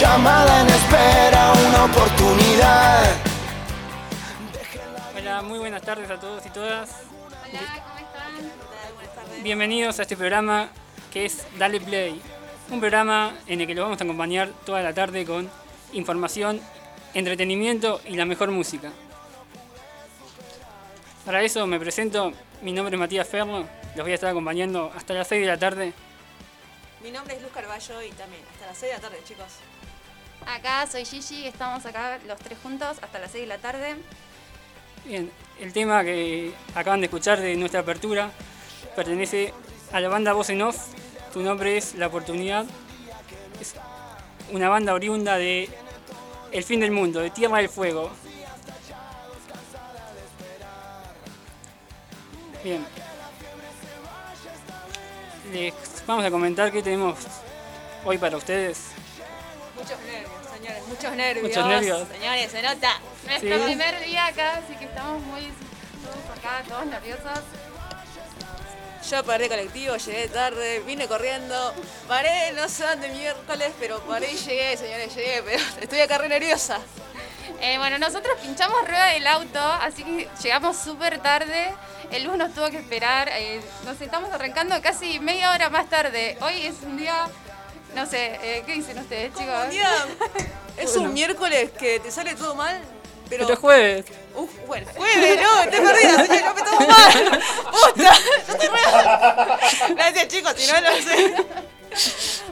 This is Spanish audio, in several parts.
Llamada en espera, una oportunidad. Hola, muy buenas tardes a todos y todas. Hola, ¿cómo están? Bienvenidos a este programa que es Dale Play. Un programa en el que lo vamos a acompañar toda la tarde con información, entretenimiento y la mejor música. Para eso me presento, mi nombre es Matías Ferro, los voy a estar acompañando hasta las 6 de la tarde. Mi nombre es Luz Carballo y también hasta las 6 de la tarde, chicos. Acá soy Gigi, estamos acá los tres juntos hasta las 6 de la tarde. Bien, el tema que acaban de escuchar de nuestra apertura pertenece a la banda Voz en Off. Tu nombre es La Oportunidad. Es una banda oriunda de El Fin del Mundo, de Tierra del Fuego. Bien. Les vamos a comentar qué tenemos hoy para ustedes. Muchos señores, muchos nervios. Muchos nervios. Señores, se nota. Nuestro Sí. primer día acá, así que estamos muy todos acá, todos nerviosos. Yo perdí colectivo, llegué tarde, vine corriendo, paré, no sé dónde miércoles, pero paré y llegué, señores, llegué, pero estoy acá re nerviosa. Eh, bueno, nosotros pinchamos rueda del auto, así que llegamos súper tarde. El bus nos tuvo que esperar. eh, nos estamos arrancando casi media hora más tarde. Hoy es un día, no sé, eh, ¿qué dicen ustedes, chicos? Es un miércoles que te sale todo mal, pero... Pero es jueves. Uf, bueno, jueves, no, estoy perdida, señor, no me tomo mal. Puta, yo estoy re... Gracias, chicos, si no, no sé.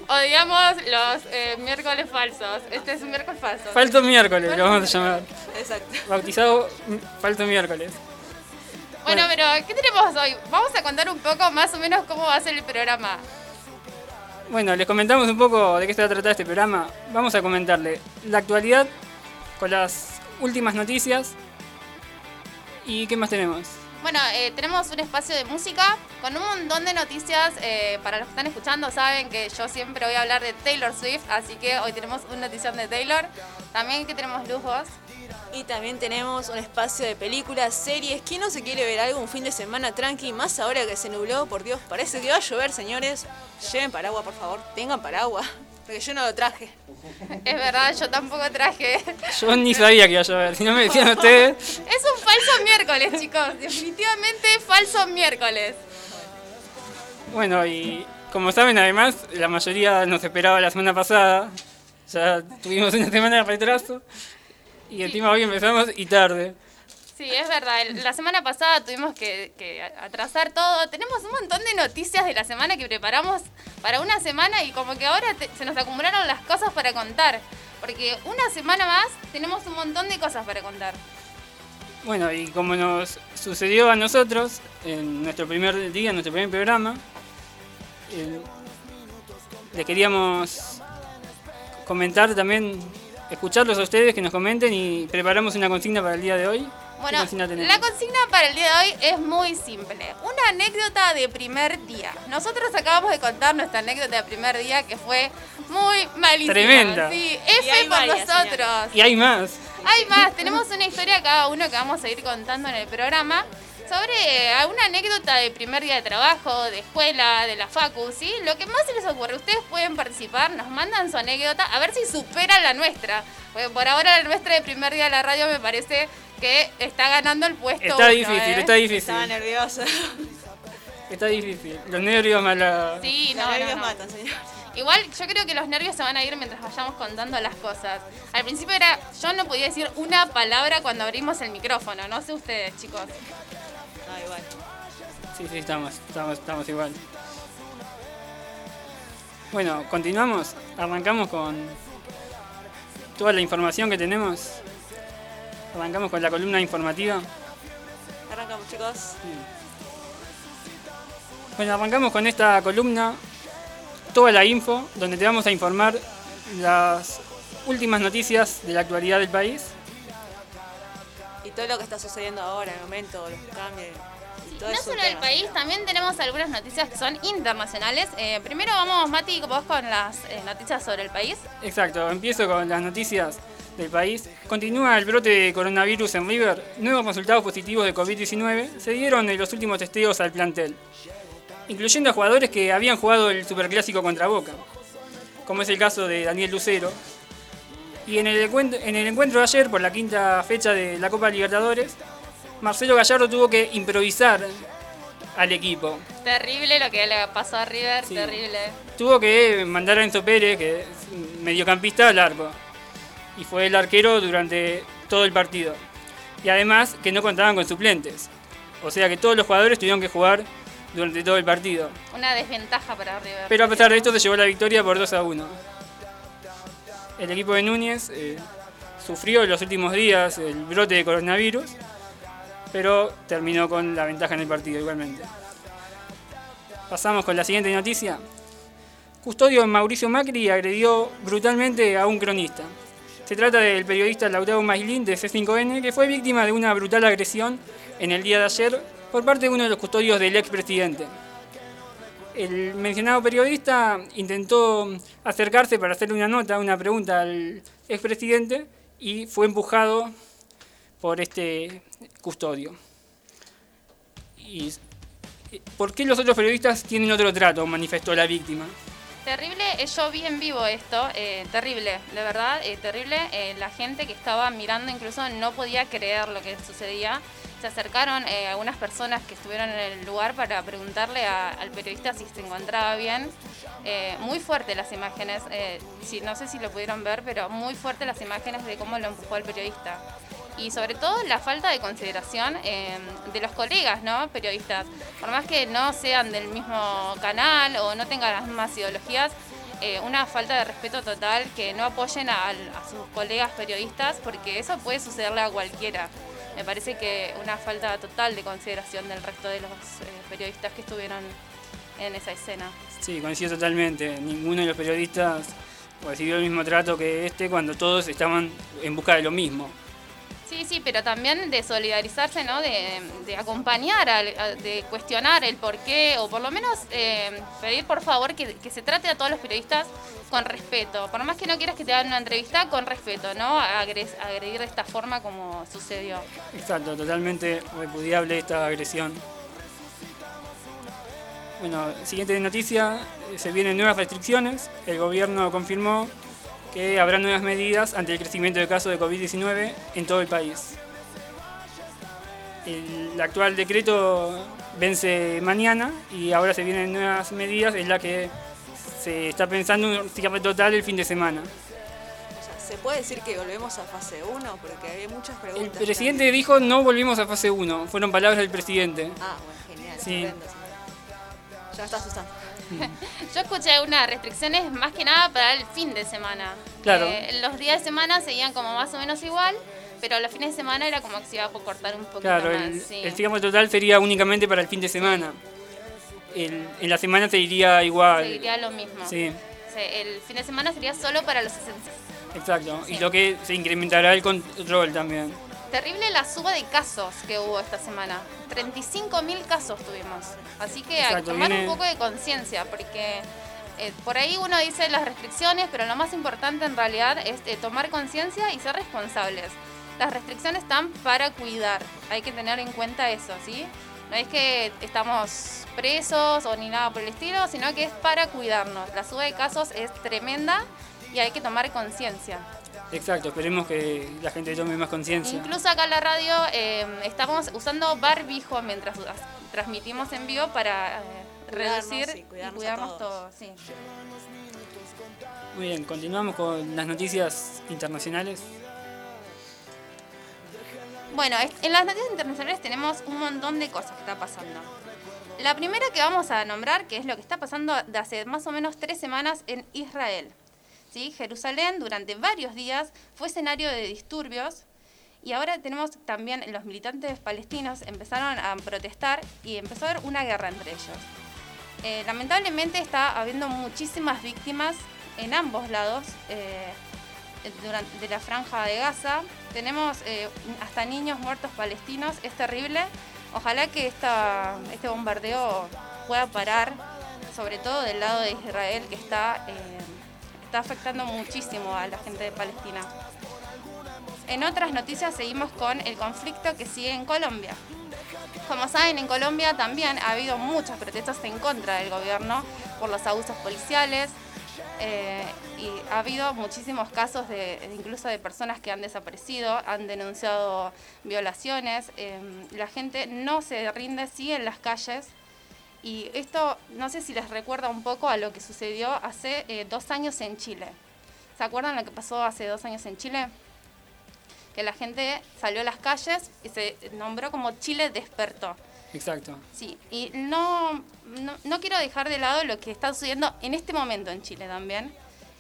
Odiamos los eh, miércoles falsos. Este es un miércoles falso. Falto miércoles, lo vamos a llamar. Exacto. Bautizado mm, Falto miércoles. Bueno, pero ¿qué tenemos hoy? Vamos a contar un poco más o menos cómo va a ser el programa. Bueno, les comentamos un poco de qué se va a tratar este programa. Vamos a comentarle la actualidad con las últimas noticias. ¿Y qué más tenemos? Bueno, eh, tenemos un espacio de música con un montón de noticias. eh, para los que están escuchando, saben que yo siempre voy a hablar de Taylor Swift, así que hoy tenemos una notición de Taylor. También que tenemos lujos. Y también tenemos un espacio de películas, series. ¿Quién no se quiere ver algo un fin de semana tranqui? Más ahora que se nubló, por Dios, parece que va a llover, señores. Lleven paraguas, por favor, tengan paraguas. Porque yo no lo traje. Es verdad, yo tampoco traje. Yo ni sabía que iba a llover, si no me decían ustedes. Es un falso miércoles, chicos. Definitivamente falso miércoles. Bueno, y como saben, además, la mayoría nos esperaba la semana pasada. Ya tuvimos una semana de retraso. Y encima hoy empezamos y tarde. Sí, es verdad. La semana pasada tuvimos que, que atrasar todo. Tenemos un montón de noticias de la semana que preparamos para una semana y como que ahora te- se nos acumularon las cosas para contar. Porque una semana más tenemos un montón de cosas para contar. Bueno, y como nos sucedió a nosotros en nuestro primer día, en nuestro primer programa, eh, le queríamos comentar también, escucharlos a ustedes, que nos comenten y preparamos una consigna para el día de hoy. ¿Qué Bueno, consigna la consigna para el día de hoy es muy simple. Una anécdota de primer día. Nosotros acabamos de contar nuestra anécdota de primer día que fue muy malísima. Tremenda. Sí, F por varias, nosotros. Y hay más. Hay más, tenemos una historia cada uno que vamos a ir contando en el programa sobre alguna anécdota de primer día de trabajo, de escuela, de la facu, ¿sí? Lo que más se les ocurre, ustedes pueden participar, nos mandan su anécdota, a ver si superan la nuestra. Porque por ahora la nuestra de primer día de la radio me parece que está ganando el puesto. Está uno, difícil, ¿eh? está difícil. Estaba nerviosa. Está difícil. Los nervios más la... Sí, Los no, no, nervios no. matan, señor. Igual yo creo que los nervios se van a ir mientras vayamos contando las cosas. Al principio era, yo no podía decir una palabra cuando abrimos el micrófono, no sé ustedes, chicos. Igual. Sí, sí, estamos, estamos, estamos igual. Bueno, continuamos. Arrancamos con toda la información que tenemos. Arrancamos con la columna informativa. Arrancamos, chicos. Bueno, arrancamos con esta columna toda la info, donde te vamos a informar las últimas noticias de la actualidad del país. Todo lo que está sucediendo ahora, en el momento, los cambios. y todo No es un solo del tema. país, también tenemos algunas noticias que son internacionales. Eh, primero vamos, Mati, vos con las eh, noticias sobre el país. Exacto, empiezo con las noticias del país. Continúa el brote de coronavirus en River. Nuevos resultados positivos de COVID-19 se dieron en los últimos testeos al plantel, incluyendo a jugadores que habían jugado el Superclásico contra Boca, como es el caso de Daniel Lucero. Y en el, encuentro, en el encuentro de ayer, por la quinta fecha de la Copa Libertadores, Marcelo Gallardo tuvo que improvisar al equipo. Terrible lo que le pasó a River, Sí. terrible. Tuvo que mandar a Enzo Pérez, que es mediocampista, al arco. Y fue el arquero durante todo el partido. Y además que no contaban con suplentes. O sea que todos los jugadores tuvieron que jugar durante todo el partido. Una desventaja para River. Pero a pesar de esto se llevó la victoria por 2 a 1. El equipo de Núñez eh, sufrió en los últimos días el brote de coronavirus, pero terminó con la ventaja en el partido igualmente. Pasamos con la siguiente noticia. Custodio Mauricio Macri agredió brutalmente a un cronista. Se trata del periodista Lautaro Mailín de C5N, que fue víctima de una brutal agresión en el día de ayer por parte de uno de los custodios del expresidente. El mencionado periodista intentó acercarse para hacerle una nota, una pregunta al expresidente y fue empujado por este custodio. Y, ¿Por qué los otros periodistas tienen otro trato? manifestó la víctima. Terrible, eh, yo vi en vivo esto, eh, terrible, de verdad, eh, terrible. Eh, la gente que estaba mirando incluso no podía creer lo que sucedía. Se acercaron eh, algunas personas que estuvieron en el lugar para preguntarle a- al periodista si se encontraba bien. Muy fuerte las imágenes, no sé si lo pudieron ver, pero muy fuerte las imágenes de cómo lo empujó el periodista. Y sobre todo la falta de consideración eh, de los colegas, ¿no? Periodistas. Por más que no sean del mismo canal o no tengan las mismas ideologías, eh, una falta de respeto total, que no apoyen a, sus colegas periodistas, porque eso puede sucederle a cualquiera. Me parece que una falta total de consideración del resto de los eh, periodistas que estuvieron en esa escena. Sí, coincido totalmente. Ninguno de los periodistas recibió el mismo trato que este cuando todos estaban en busca de lo mismo. Sí, sí, pero también de solidarizarse, ¿no? De, acompañar, a- de cuestionar el por qué, o por lo menos eh, pedir por favor que, se trate a todos los periodistas con respeto. Por más que no quieras que te hagan una entrevista, con respeto, ¿no? Agres- agredir de esta forma como sucedió. Exacto, totalmente repudiable esta agresión. Bueno, siguiente noticia, se vienen nuevas restricciones. El gobierno confirmó que habrá nuevas medidas ante el crecimiento de casos de COVID-19 en todo el país. El actual decreto vence mañana y ahora se vienen nuevas medidas en la que se está pensando un cierre total el fin de semana. ¿Se puede decir que volvemos a fase 1? Porque hay muchas El preguntas. presidente dijo no volvimos a fase 1, fueron palabras del presidente. Ah, bueno, genial. Sí. Ya está asustando. Yo escuché unas restricciones más que nada para el fin de semana. Claro. Eh, los días de semana seguían como más o menos igual, pero los fines de semana era como que se iba a cortar un poquito Claro, más. el, sí. el total sería únicamente para el fin de semana. El- en la semana se iría igual. Seguiría lo mismo. Sí, El fin de semana sería solo para los esenciales. exacto. Sí. Y lo que se incrementará el control también. Terrible la suba de casos que hubo esta semana. 35.000 casos tuvimos. Así que hay que tomar viene- un poco de conciencia, porque eh, por ahí uno dice las restricciones, pero lo más importante en realidad es eh, tomar conciencia y ser responsables. Las restricciones están para cuidar. Hay que tener en cuenta eso, ¿sí? No es que estamos presos o ni nada por el estilo, sino que es para cuidarnos. La suba de casos es tremenda y hay que tomar conciencia. Exacto, esperemos que la gente tome más conciencia. Incluso acá en la radio eh, estamos usando barbijo mientras as- transmitimos en vivo para eh, reducir y y cuidarnos todos. sí. Muy bien, continuamos con las noticias internacionales. Bueno, en las noticias internacionales tenemos un montón de cosas que está pasando. La primera que vamos a nombrar, que es lo que está pasando de hace más o menos tres semanas en Israel. Jerusalén durante varios días fue escenario de disturbios y ahora tenemos también los militantes palestinos empezaron a protestar y empezó a haber una guerra entre ellos. Eh, lamentablemente está habiendo muchísimas víctimas en ambos lados eh, de la franja de Gaza. Tenemos eh, hasta niños muertos palestinos, es terrible. Ojalá que este bombardeo pueda parar, sobre todo del lado de Israel, que está, eh, está afectando muchísimo a la gente de Palestina. En otras noticias seguimos con el conflicto que sigue en Colombia. Como saben, en Colombia también ha habido muchas protestas en contra del gobierno por los abusos policiales eh, y ha habido muchísimos casos de incluso de personas que han desaparecido, han denunciado violaciones. eh, la gente no se rinde, sigue en las calles y esto no sé si les recuerda un poco a lo que sucedió hace eh, dos años en Chile. ¿Se acuerdan lo que pasó hace dos años en Chile? Que la gente salió a las calles y se nombró como Chile despertó. Exacto. Sí, y no, no, no quiero dejar de lado lo que está sucediendo en este momento en Chile también,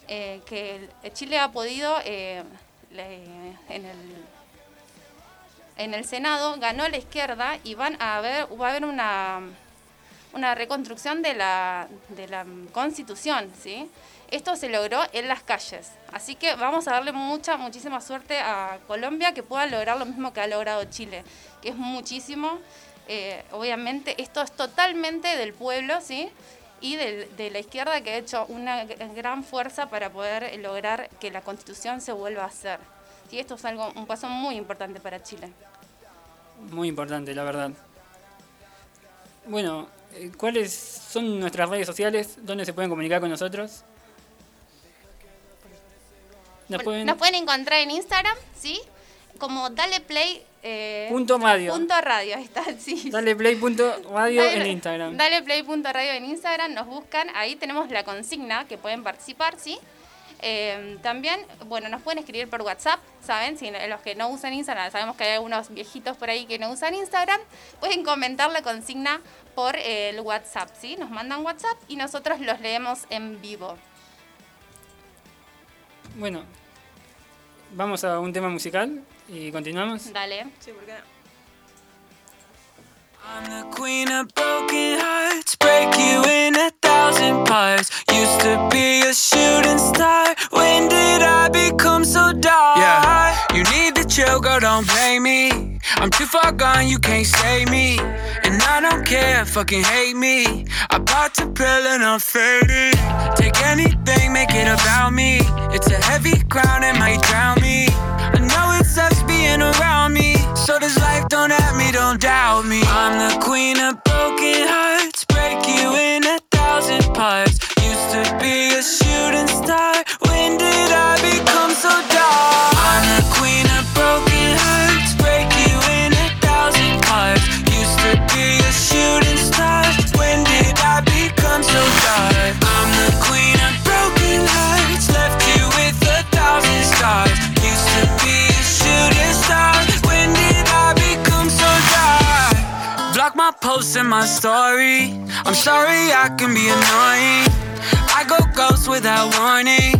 eh, que el- Chile ha podido, eh, le- en, el, en el Senado, ganó la izquierda y van a haber, va a haber una, una reconstrucción de la, de la constitución, ¿sí? Esto se logró en las calles, así que vamos a darle mucha, muchísima suerte a Colombia que pueda lograr lo mismo que ha logrado Chile, que es muchísimo. Eh, obviamente esto es totalmente del pueblo, ¿sí? Y del- de la izquierda que ha hecho una gran fuerza para poder lograr que la constitución se vuelva a hacer. ¿Sí? Esto es algo, un paso muy importante para Chile. Muy importante, la verdad. Bueno, ¿cuáles son nuestras redes sociales? ¿Dónde se pueden comunicar con nosotros? Nos pueden... Nos pueden encontrar en Instagram, ¿sí? Como Dale Play. eh, Punto radio. Punto radio, ahí está, sí. Dale play punto radio Dale- en Instagram. Dale play punto radio en Instagram, nos buscan, ahí tenemos la consigna que pueden participar, ¿sí? Eh, también, bueno, nos pueden escribir por WhatsApp, ¿saben? Si los que no usan Instagram, sabemos que hay algunos viejitos por ahí que no usan Instagram, pueden comentar la consigna por eh, el WhatsApp, ¿sí? Nos mandan WhatsApp y nosotros los leemos en vivo. Bueno, vamos a un tema musical y continuamos. Dale. Sí, ¿por qué no? I'm the queen of broken hearts, break you in a thousand parts. Used to be a shooting star. When did I become so dark? Yeah, you need to chill, girl, don't blame me. I'm too far gone, you can't save me. And I don't care, fucking hate me. I bought the pill and I'm faded. Take anything, make it about me. It's a heavy crown, it might drown me. I know it sucks being around me. So this life don't at me, don't doubt me. I'm the queen of broken hearts, break you in a thousand parts. Used to be a Block my my story. I'm sorry I can be annoying. I go ghost without warning.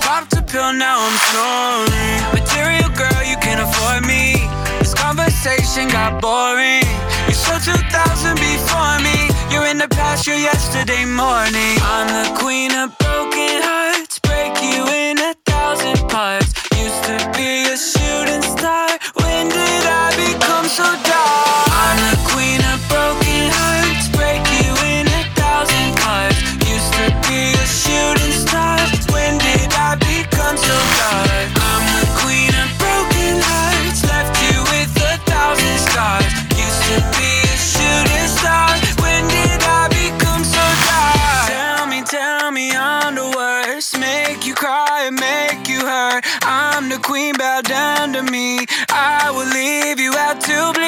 Popped a pill, now I'm snoring. Material girl, you can't afford me. This conversation got boring. You saw 2000 before me. You're in the past, you're yesterday morning. I'm the queen of broken hearts. Break you in a thousand parts. Used to be a shooting star. When did I become so dark? To me. I will leave you out to bleed.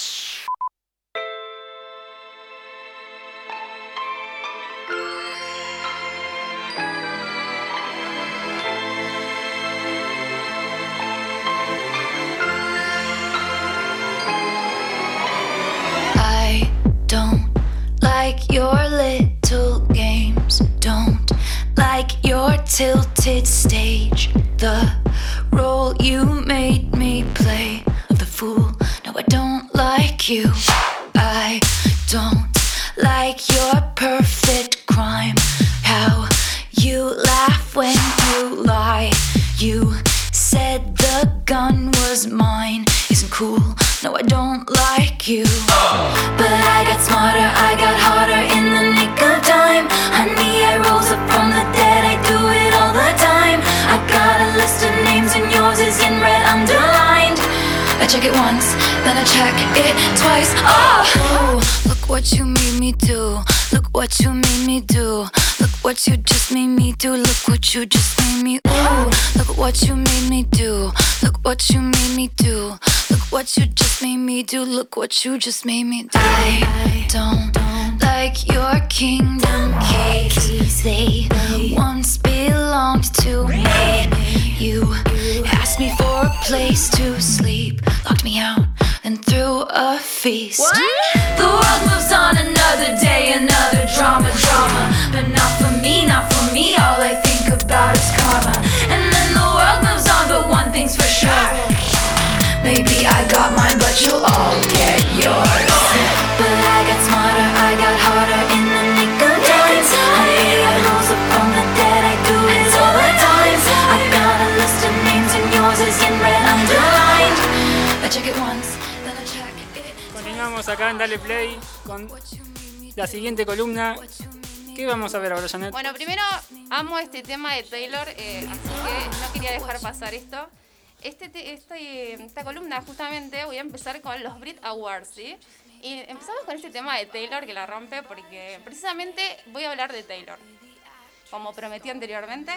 Like your little games. Don't like your tilted stage. The role you made me play of the fool. No, I don't like you. I don't like your perfect crime. How you laugh when you lie. You said the gun was mine. Isn't cool. No, I don't like you. But I got smarter, I got harder in the nick of time. Honey, I rose up from the dead, I do it all the time. I got a list of names and yours is in red underlined. I check it once, then I check it twice. Oh, look what you made me do. Look what you made me do. What you just made me do. Look what you just made me. Ooh, look what you made me do. Look what you made me do. Look what you just made me do. Look what you just made me do. I don't like your kingdom keys. They once belonged to me. You asked me for a place to sleep, locked me out, and through a feast. The world moves on another day, another drama, drama. But not for me, not for me. All I think about is karma. And then the world moves on, but one thing's for sure. Maybe I got mine, but you'll all get yours. But I got smarter, I got harder in the nick of time. I rose up from the dead, I do it all the time. I got a list of names and yours is in red underlined. I check it once, Continuamos acá en Dale Play con la siguiente columna. ¿Qué vamos a ver ahora, Janet? Bueno, primero amo este tema de Taylor, eh, así que no quería dejar pasar esto. Este, te- este- esta columna justamente voy a empezar con los Brit Awards, ¿sí? Y empezamos con este tema de Taylor que la rompe porque precisamente voy a hablar de Taylor. Como prometí anteriormente.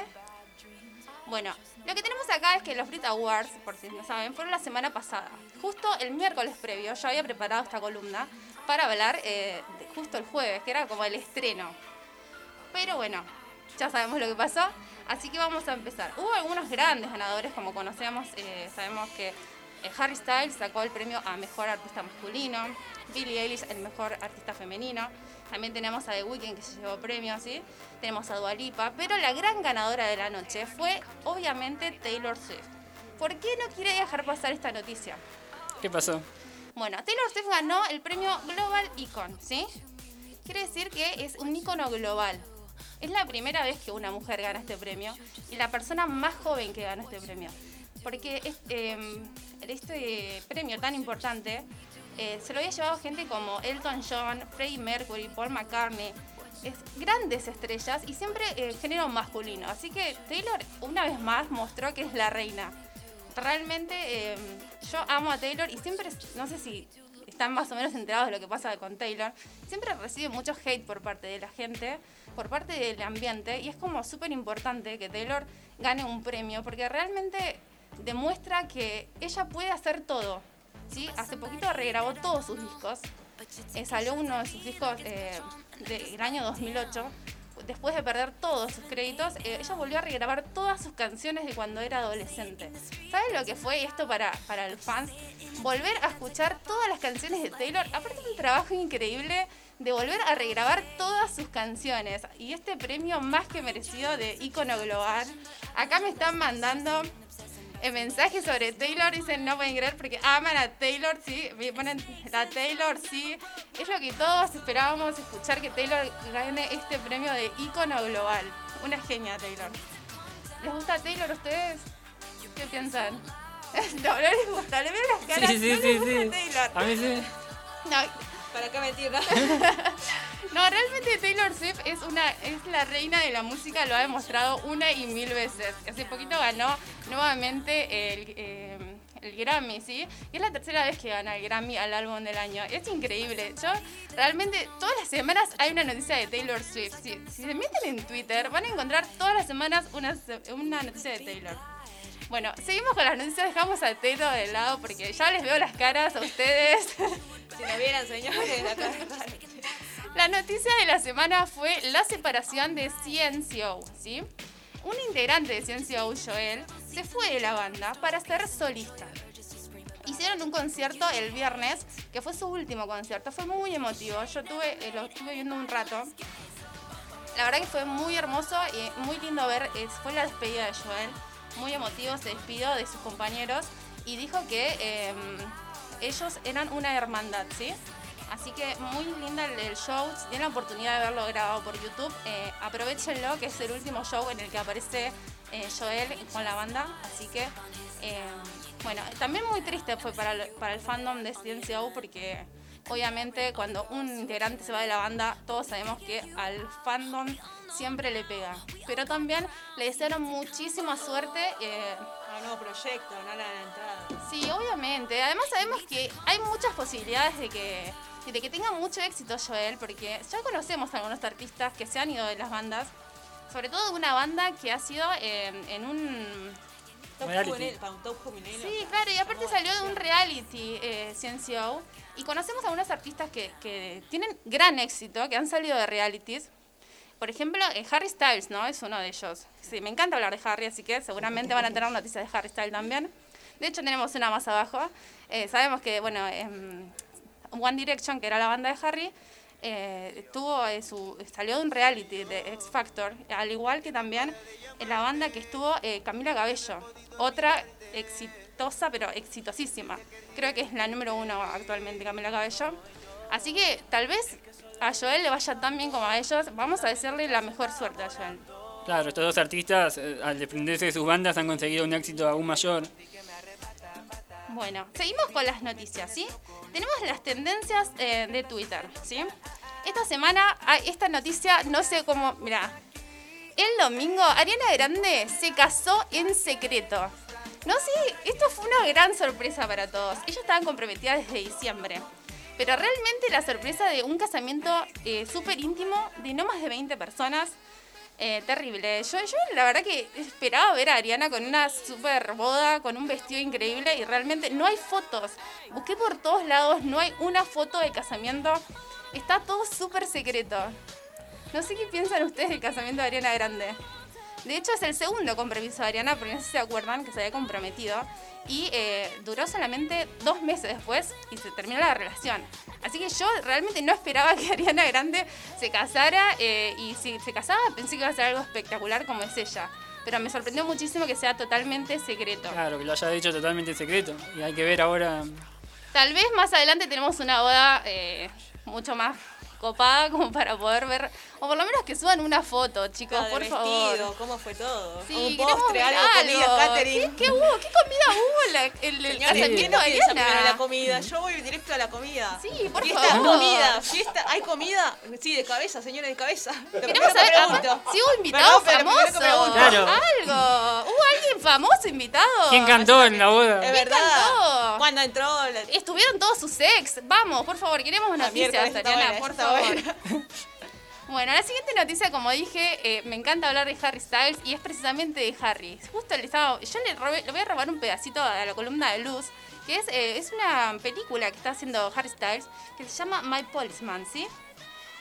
Bueno, lo que tenemos acá es que los Brit Awards, por si no saben, fueron la semana pasada. Justo el miércoles previo yo había preparado esta columna para hablar eh, justo el jueves, que era como el estreno. Pero bueno, ya sabemos lo que pasó. Así que vamos a empezar. Hubo algunos grandes ganadores, como conocemos. eh, sabemos que eh, Harry Styles sacó el premio a Mejor Artista Masculino. Billie Eilish el Mejor Artista Femenino. También tenemos a The Weeknd que se llevó premios, ¿sí? Tenemos a Dua Lipa. Pero la gran ganadora de la noche fue, obviamente, Taylor Swift. ¿Por qué no quiere dejar pasar esta noticia? ¿Qué pasó? Bueno, Taylor Swift ganó el premio Global Icon, ¿sí? Quiere decir que es un icono global. Es la primera vez que una mujer gana este premio y la persona más joven que gana este premio. Porque es- eh, este premio tan importante eh, se lo había llevado gente como Elton John, Freddie Mercury, Paul McCartney. Es grandes estrellas y siempre eh, género masculino. Así que Taylor una vez más mostró que es la reina realmente eh, yo amo a Taylor y siempre, no sé si están más o menos enterados de lo que pasa con Taylor, siempre recibe mucho hate por parte de la gente, por parte del ambiente y es como súper importante que Taylor gane un premio porque realmente demuestra que ella puede hacer todo. ¿Sí? Hace poquito regrabó todos sus discos, eh, salió uno de sus discos eh, del año 2008 después de perder todos sus créditos, eh, ella volvió a regrabar todas sus canciones de cuando era adolescente. ¿Saben lo que fue esto para, para los fans? Volver a escuchar todas las canciones de Taylor, aparte un trabajo increíble de volver a regrabar todas sus canciones. Y este premio más que merecido de ícono global. Acá me están mandando mensajes sobre Taylor, dicen no pueden creer porque aman a Taylor, sí, me ponen la Taylor, sí. Es lo que todos esperábamos escuchar que Taylor gane este premio de ícono global. Una genia Taylor. ¿Les gusta Taylor a ustedes? ¿Qué piensan? No, no les gusta, le veo las caras. Sí, sí, no sí, les gusta sí. Taylor. A mí sí. No, Para acá mentirla. no, realmente Taylor Swift es una es la reina de la música, lo ha demostrado una y mil veces. Hace poquito ganó nuevamente el, eh, el Grammy, ¿sí? Y es la tercera vez que gana el Grammy al álbum del año. Es increíble. Yo realmente todas las semanas hay una noticia de Taylor Swift. Si, si se meten en Twitter van a encontrar todas las semanas una, una noticia de Taylor. Bueno, seguimos con las noticias, dejamos a Taylor de lado porque ya les veo las caras a ustedes. Si nos vieran, señores, la cara. La noticia de la semana fue la separación de CNCO, ¿sí? Un integrante de CNCO, Joel, se fue de la banda para ser solista. Hicieron un concierto el viernes, que fue su último concierto. Fue muy emotivo. Yo tuve, eh, lo estuve viendo un rato. La verdad que fue muy hermoso y muy lindo ver. eh, fue la despedida de Joel. Muy emotivo, se despidió de sus compañeros y dijo que eh, ellos eran una hermandad, ¿sí? Así que muy linda el, show. Si tienen la oportunidad de verlo grabado por YouTube, eh, aprovechenlo, que es el último show en el que aparece eh, Joel con la banda. Así que, eh, bueno, también muy triste fue para el, para el fandom de CNCO porque obviamente cuando un integrante se va de la banda, todos sabemos que al fandom siempre le pega. Pero también le desearon muchísima suerte. eh, Ah, nuevo proyecto, no la entrada. Sí, obviamente. Además sabemos que hay muchas posibilidades de que, de que tenga mucho éxito Joel, porque ya conocemos a algunos artistas que se han ido de las bandas, sobre todo de una banda que ha sido eh, en un... Top juvenil, un top juvenil. Sí, claro, y aparte salió de un reality eh, CNCO, y conocemos a algunos artistas que, que tienen gran éxito, que han salido de realities. Por ejemplo, eh, Harry Styles, ¿no? Es uno de ellos. Sí, me encanta hablar de Harry, así que seguramente van a tener noticias de Harry Styles también. De hecho, tenemos una más abajo. Eh, sabemos que, bueno, em, One Direction, que era la banda de Harry, eh, tuvo eh, su, salió de un reality de X Factor, al igual que también en la banda que estuvo eh, Camila Cabello, otra exitosa, pero exitosísima. Creo que es la número uno actualmente, Camila Cabello. Así que tal vez a Joel le vaya tan bien como a ellos. Vamos a desearle la mejor suerte a Joel. Claro, estos dos artistas, eh, al desprenderse de sus bandas, han conseguido un éxito aún mayor. Bueno, seguimos con las noticias, ¿sí? Tenemos las tendencias eh, de Twitter, ¿sí? Esta semana, hay esta noticia, no sé cómo, mira, el domingo Ariana Grande se casó en secreto. No sé, esto fue una gran sorpresa para todos. Ellos estaban comprometidas desde diciembre. Pero realmente la sorpresa de un casamiento eh, súper íntimo de no más de 20 personas, eh, terrible. Yo, yo la verdad que esperaba ver a Ariana con una super boda, con un vestido increíble y realmente no hay fotos. Busqué por todos lados, no hay una foto de casamiento. Está todo súper secreto. No sé qué piensan ustedes del casamiento de Ariana Grande. De hecho, es el segundo compromiso de Ariana, porque no sé si se acuerdan que se había comprometido. Y eh, duró solamente dos meses después y se terminó la relación. Así que yo realmente no esperaba que Ariana Grande se casara. eh, y si se casaba, pensé que iba a ser algo espectacular como es ella. Pero me sorprendió muchísimo que sea totalmente secreto. Claro, que lo haya dicho totalmente en secreto. Y hay que ver ahora. Tal vez más adelante tenemos una boda eh, mucho más copada como para poder ver, o por lo menos que suban una foto, chicos, Ah, por vestido, favor. cómo fue todo. Sí, un postre, algo, comida, catering. ¿Qué, qué hubo? ¿Qué comida hubo en la- en el Señores, ¿quién no la comida? Yo voy directo a la comida. Sí, por fiesta, favor. comida, fiesta, ¿hay comida? Sí, de cabeza, señores, de cabeza. Lo Queremos saber si hubo invitado famoso. Claro. Algo. ¿Hubo alguien famoso invitado? ¿Quién cantó en la boda? Es verdad. cantó? Cuando entró la... Estuvieron todos sus ex. Vamos, por favor, queremos noticias, por está Bueno, la siguiente noticia, como dije, eh, me encanta hablar de Harry Styles y es precisamente de Harry. Justo le estaba, yo le, voy a robar un pedacito a la columna de luz, que es, eh, es una película que está haciendo Harry Styles que se llama My Policeman, ¿sí?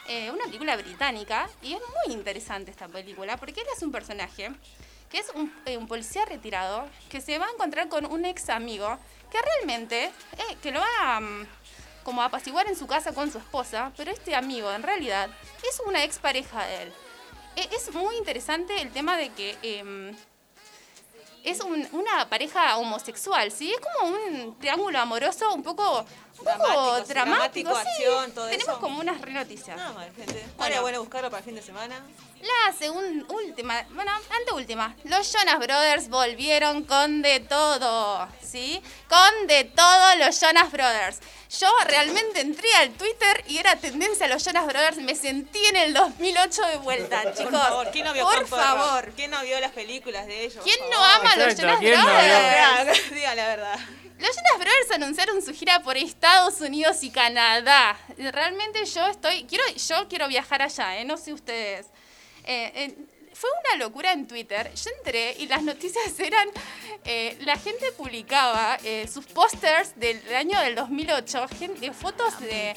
Eh, una película británica y es muy interesante esta película porque él es un personaje que es un, policía retirado que se va a encontrar con un ex amigo que realmente, que lo va a, mm, como a apaciguar en su casa con su esposa, pero este amigo en realidad es una ex pareja de él. Eh, es muy interesante el tema de que em, es un- una pareja homosexual, ¿sí? Es como un triángulo amoroso un poco, un poco Dramático, sí, dramático. dramático, sí. acción, todo Tenemos eso. como unas re noticias. No, mal, gente. Bueno. Bueno, bueno buscarlo para el fin de semana. La segunda, última, bueno, anteúltima. Los Jonas Brothers volvieron con de todo, ¿sí? Con de todo los Jonas Brothers. Yo realmente entré al Twitter y era tendencia a los Jonas Brothers. Me sentí en el 2008 de vuelta, chicos. Por favor, ¿quién no vio Por favor. ¿Quién no vio las películas de ellos? ¿Quién no ama a los Jonas ¿quién no vio? Brothers? Diga la verdad. Los Jonas Brothers anunciaron su gira por Estados Unidos y Canadá. Realmente yo estoy, quiero, yo quiero viajar allá, ¿eh? no sé ustedes. Eh, eh, fue una locura en Twitter. Yo entré y las noticias eran, eh, la gente publicaba eh, sus pósters del año del 2008, gente, fotos de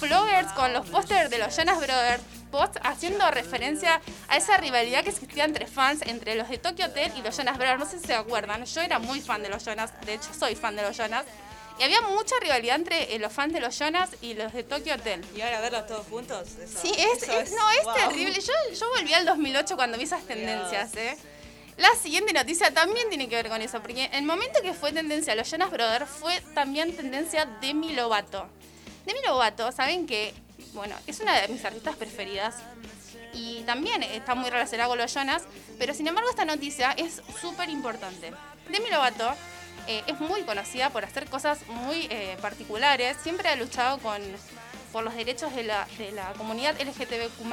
vloggers con los pósters de los Jonas Brothers, post haciendo referencia a esa rivalidad que existía entre fans, entre los de Tokyo Hotel y los Jonas Brothers. No sé si se acuerdan, yo era muy fan de los Jonas, de hecho soy fan de los Jonas. Y había mucha rivalidad entre eh, los fans de los Jonas y los de Tokyo Hotel. Y ahora verlos todos juntos. eso- Sí, es, eso es- no, es wow. terrible. Yo, yo volví al 2008 cuando vi esas tendencias, ¿eh? La siguiente noticia también tiene que ver con eso, porque el momento que fue tendencia los Jonas Brothers fue también tendencia Demi Lovato. Demi Lovato, saben que, bueno, es una de mis artistas preferidas y también está muy relacionada con los Jonas, pero sin embargo esta noticia es súper importante. Demi Lovato eh, es muy conocida por hacer cosas muy eh, particulares, siempre ha luchado con, por los derechos de la, de la comunidad LGTBQ+,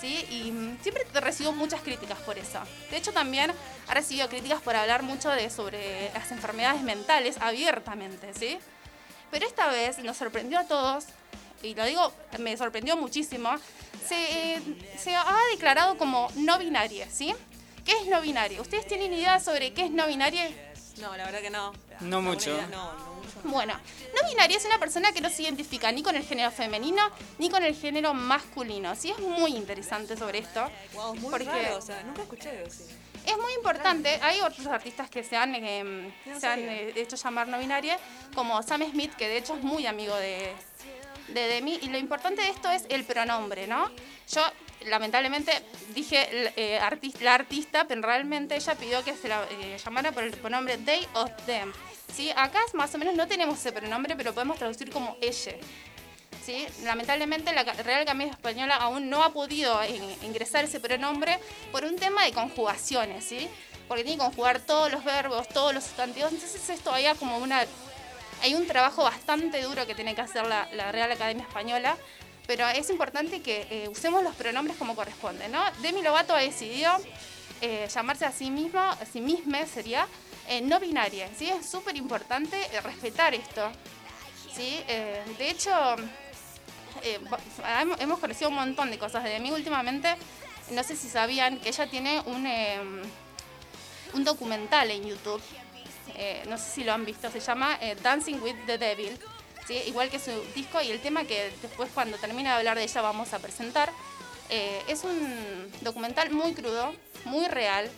¿sí? y mm, siempre recibió muchas críticas por eso. De hecho también ha recibido críticas por hablar mucho de, sobre las enfermedades mentales abiertamente, ¿sí? Pero esta vez nos sorprendió a todos, y lo digo, me sorprendió muchísimo, se, eh, se ha declarado como no binaria, ¿sí? ¿Qué es no binaria? ¿Ustedes tienen idea sobre qué es no binaria? No, la verdad que no. No mucho. idea, No, no mucho. Bueno, no binaria es una persona que no se identifica ni con el género femenino ni con el género masculino. Sí, es muy interesante sobre esto. Wow, muy Porque- raro, o sea, nunca escuché así. Es muy importante, hay otros artistas que se han, eh, se han eh, hecho llamar no binaria, como Sam Smith, que de hecho es muy amigo de, de Demi, y lo importante de esto es el pronombre, ¿no? Yo, lamentablemente, dije eh, artis- la artista, pero realmente ella pidió que se la eh, llamara por el pronombre they o them. ¿sí? Acá más o menos no tenemos ese pronombre, pero podemos traducir como ella. ¿sí? Lamentablemente la Real Academia Española aún no ha podido in- ingresar ese pronombre por un tema de conjugaciones, ¿sí? Porque tiene que conjugar todos los verbos, todos los sustantivos, entonces es todavía como una... Hay un trabajo bastante duro que tiene que hacer la, Real Academia Española, pero es importante que eh, usemos los pronombres como corresponde, ¿no? Demi Lovato ha decidido eh, llamarse a sí mismo, a sí misma sería eh, no binaria, ¿sí? Es súper importante respetar esto, ¿sí? De hecho, hemos- conocido un montón de cosas de Demi últimamente. No sé si sabían que ella tiene un, eh, un documental en YouTube. Eh, no sé si lo han visto, se llama eh, Dancing with the Devil. ¿sí? Igual que su disco y el tema que después cuando termine de hablar de ella vamos a presentar. Eh, es un documental muy crudo, muy real.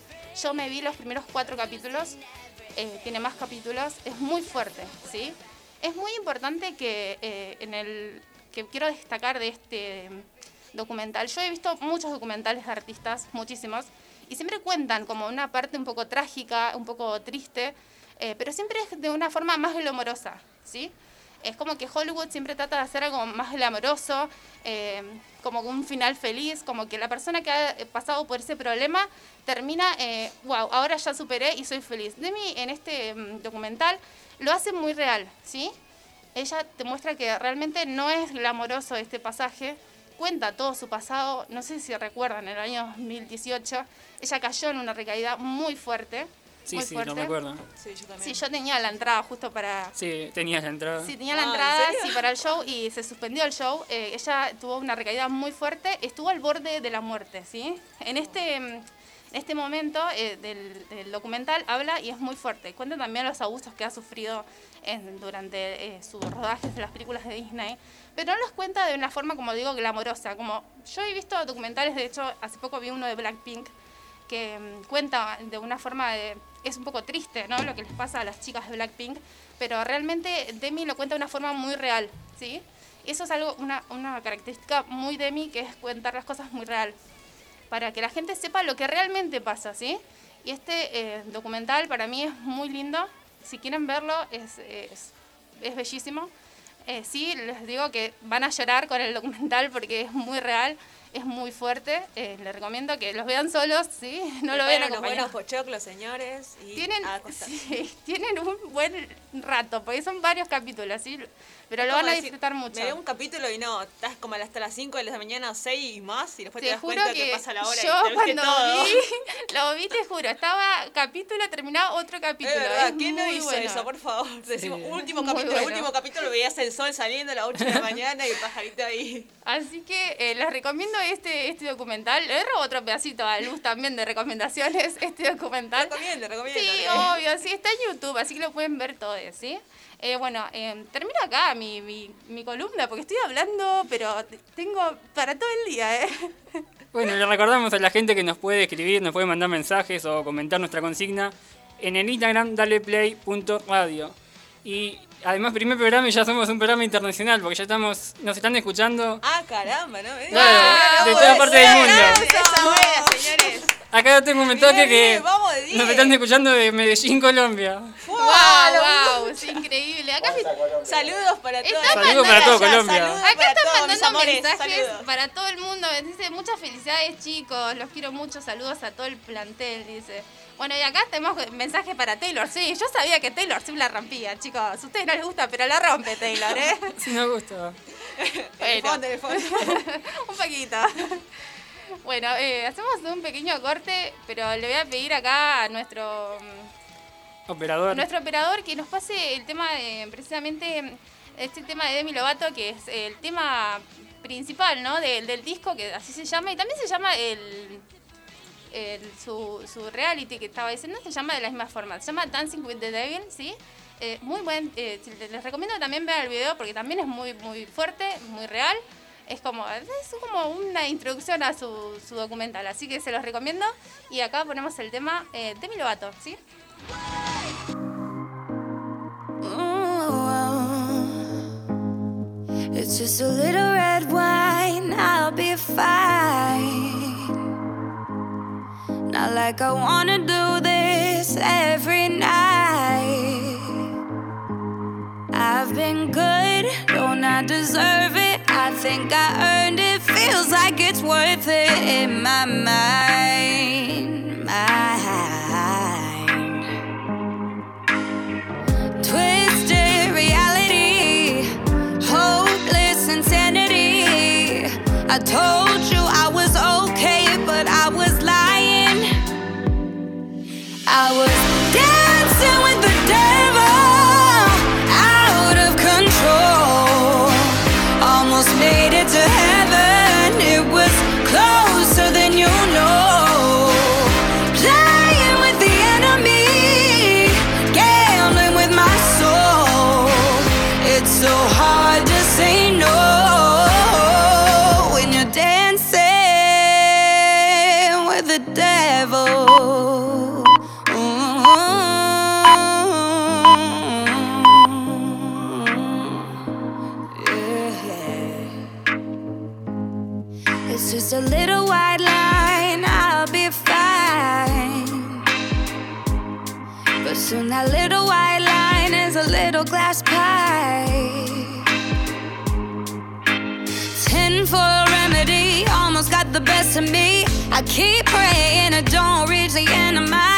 Yo me vi los primeros cuatro capítulos, eh, tiene más capítulos, es muy fuerte, ¿sí? Es muy importante que eh, en el que quiero destacar de este documental. Yo he visto muchos documentales de artistas, muchísimos, y siempre cuentan como una parte un poco trágica, un poco triste, eh, pero siempre es de una forma más glamorosa, ¿sí? Es como que Hollywood siempre trata de hacer algo más glamoroso, eh, como un final feliz, como que la persona que ha eh, pasado por ese problema termina, eh, wow, ahora ya superé y soy feliz. Demi en este mm, documental lo hace muy real, ¿sí? Ella te muestra que realmente no es glamoroso este pasaje, cuenta todo su pasado, no sé si recuerdan, en el año 2018 ella cayó en una recaída muy fuerte. Sí, muy sí, fuerte. no me acuerdo. Sí, yo también. Sí, yo tenía la entrada justo para, Sí, tenías la entrada. Sí, tenía la Ah, ¿en entrada serio? sí, para el show y se suspendió el show. Eh, ella tuvo una recaída muy fuerte, estuvo al borde de la muerte, ¿sí? En este, mm, en este momento eh, del, del documental habla y es muy fuerte. Cuenta también los abusos que ha sufrido en- durante eh, sus rodajes de las películas de Disney, pero no los cuenta de una forma, como digo, glamorosa. Como yo he visto documentales, de hecho, hace poco vi uno de Blackpink que mm, cuenta de una forma de... Es un poco triste, ¿no? Lo que les pasa a las chicas de Blackpink, pero realmente Demi lo cuenta de una forma muy real, ¿sí? Eso es algo, una, una característica muy Demi, que es contar las cosas muy real, para que la gente sepa lo que realmente pasa, ¿sí? Y este eh, documental para mí es muy lindo, si quieren verlo es, es, bellísimo. Eh, sí, les digo que van a llorar con el documental porque es muy real, es muy fuerte. Eh, les recomiendo que los vean solos, ¿sí? No lo vean los buenos acompañados. pochoclos, señores. Y Tienen, sí, tienen un buen rato, porque son varios capítulos, ¿sí? Pero lo van a decir, disfrutar mucho. Me veo un capítulo y no, estás como hasta las 5 de la mañana o 6 y más y después te, Te das juro cuenta que, que, pasa la hora yo y te cuando todo. vi, lo vi, te juro, estaba capítulo, terminaba otro capítulo. Es verdad, es ¿quién no hizo bueno. eso? Por favor. Decimos, último Muy capítulo, bueno. último capítulo, veías el sol saliendo a las 8 de la mañana y el pajarito ahí. Así que eh, les recomiendo este, este documental. Le robo otro pedacito a Luz también de recomendaciones, este documental. Recomiendo, recomiendo. Sí, recomiendo. obvio, sí, está en YouTube, así que lo pueden ver todos, ¿sí? Eh, bueno, eh, termino acá mi, mi, mi columna porque estoy hablando, pero te- tengo para todo el día, ¿eh? Bueno, le recordamos a la gente que nos puede escribir, nos puede mandar mensajes o comentar nuestra consigna en el Instagram daleplay.radio. Y además, primer programa y ya somos un programa internacional porque ya estamos, nos están escuchando. Ah, caramba, ¿no? Claro, de vamos toda parte del mundo. vamos, Esa buena, señores. Acá tengo un mensaje Bien, bien, que vamos nos están escuchando de Medellín, Colombia. ¡Wow, Wow, wow! Es increíble. Acá, me- Saludos para todos. Saludos para todo Colombia. Saludos acá están mandando amores. mensajes Saludos. para todo el mundo. Dice, muchas felicidades, chicos. Los quiero mucho. Saludos a todo el plantel, dice. Bueno, y acá tenemos mensaje para Taylor. Sí, yo sabía que Taylor sí la rompía, chicos. A ustedes no les gusta, pero la rompe Taylor, ¿eh? Si nos gusta. En el Bueno. fondo, el fondo. un poquito. Bueno, eh, hacemos un pequeño corte, pero le voy a pedir acá a nuestro, mm, Operador. nuestro operador que nos pase el tema de, precisamente, este tema de Demi Lovato, que es el tema principal, ¿no? Del, del disco, que así se llama, y también se llama el, el- su, su reality que estaba diciendo, se llama de la misma forma, se llama Dancing with the Devil, ¿sí? Eh, muy buen, eh, les recomiendo también vean el video porque también es muy, muy fuerte, muy real. Es como, es como una introducción a su, su documental, así que se los recomiendo. Y acá ponemos el tema eh, Demi Lovato, ¿sí? It's just a little red wine, I'll be fine. Not like I wanna do this every night. I've been good, don't I deserve it? I think I earned it, feels like it's worth it in my mind. Mind. Twisted reality, hopeless insanity. I told you to me. I keep praying, I don't reach the end of my.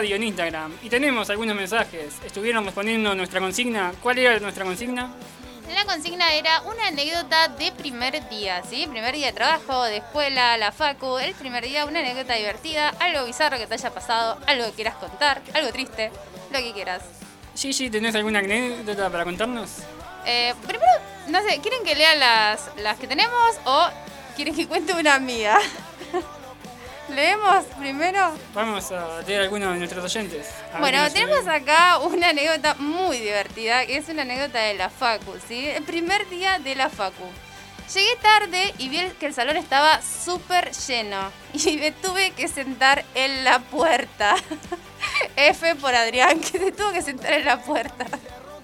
daleplay.radio en Instagram. Y tenemos algunos mensajes. Estuvieron respondiendo nuestra consigna. ¿Cuál era nuestra consigna? La consigna era una anécdota de primer día, ¿sí? Primer día de trabajo, de escuela, la facu, el primer día, una anécdota divertida, algo bizarro que te haya pasado, algo que quieras contar, algo triste, lo que quieras. Gigi, ¿tenés alguna anécdota para contarnos? Eh, primero, no sé, ¿quieren que lea las, las que tenemos o quieren que cuente una mía? ¿Leemos primero? Vamos a leer algunos de nuestros oyentes. Bueno, tenemos acá una anécdota muy divertida, que es una anécdota de la Facu, ¿sí? El primer día de la Facu. Llegué tarde y vi que el salón estaba súper lleno y me tuve que sentar en la puerta. F por Adrián, que se tuvo que sentar en la puerta.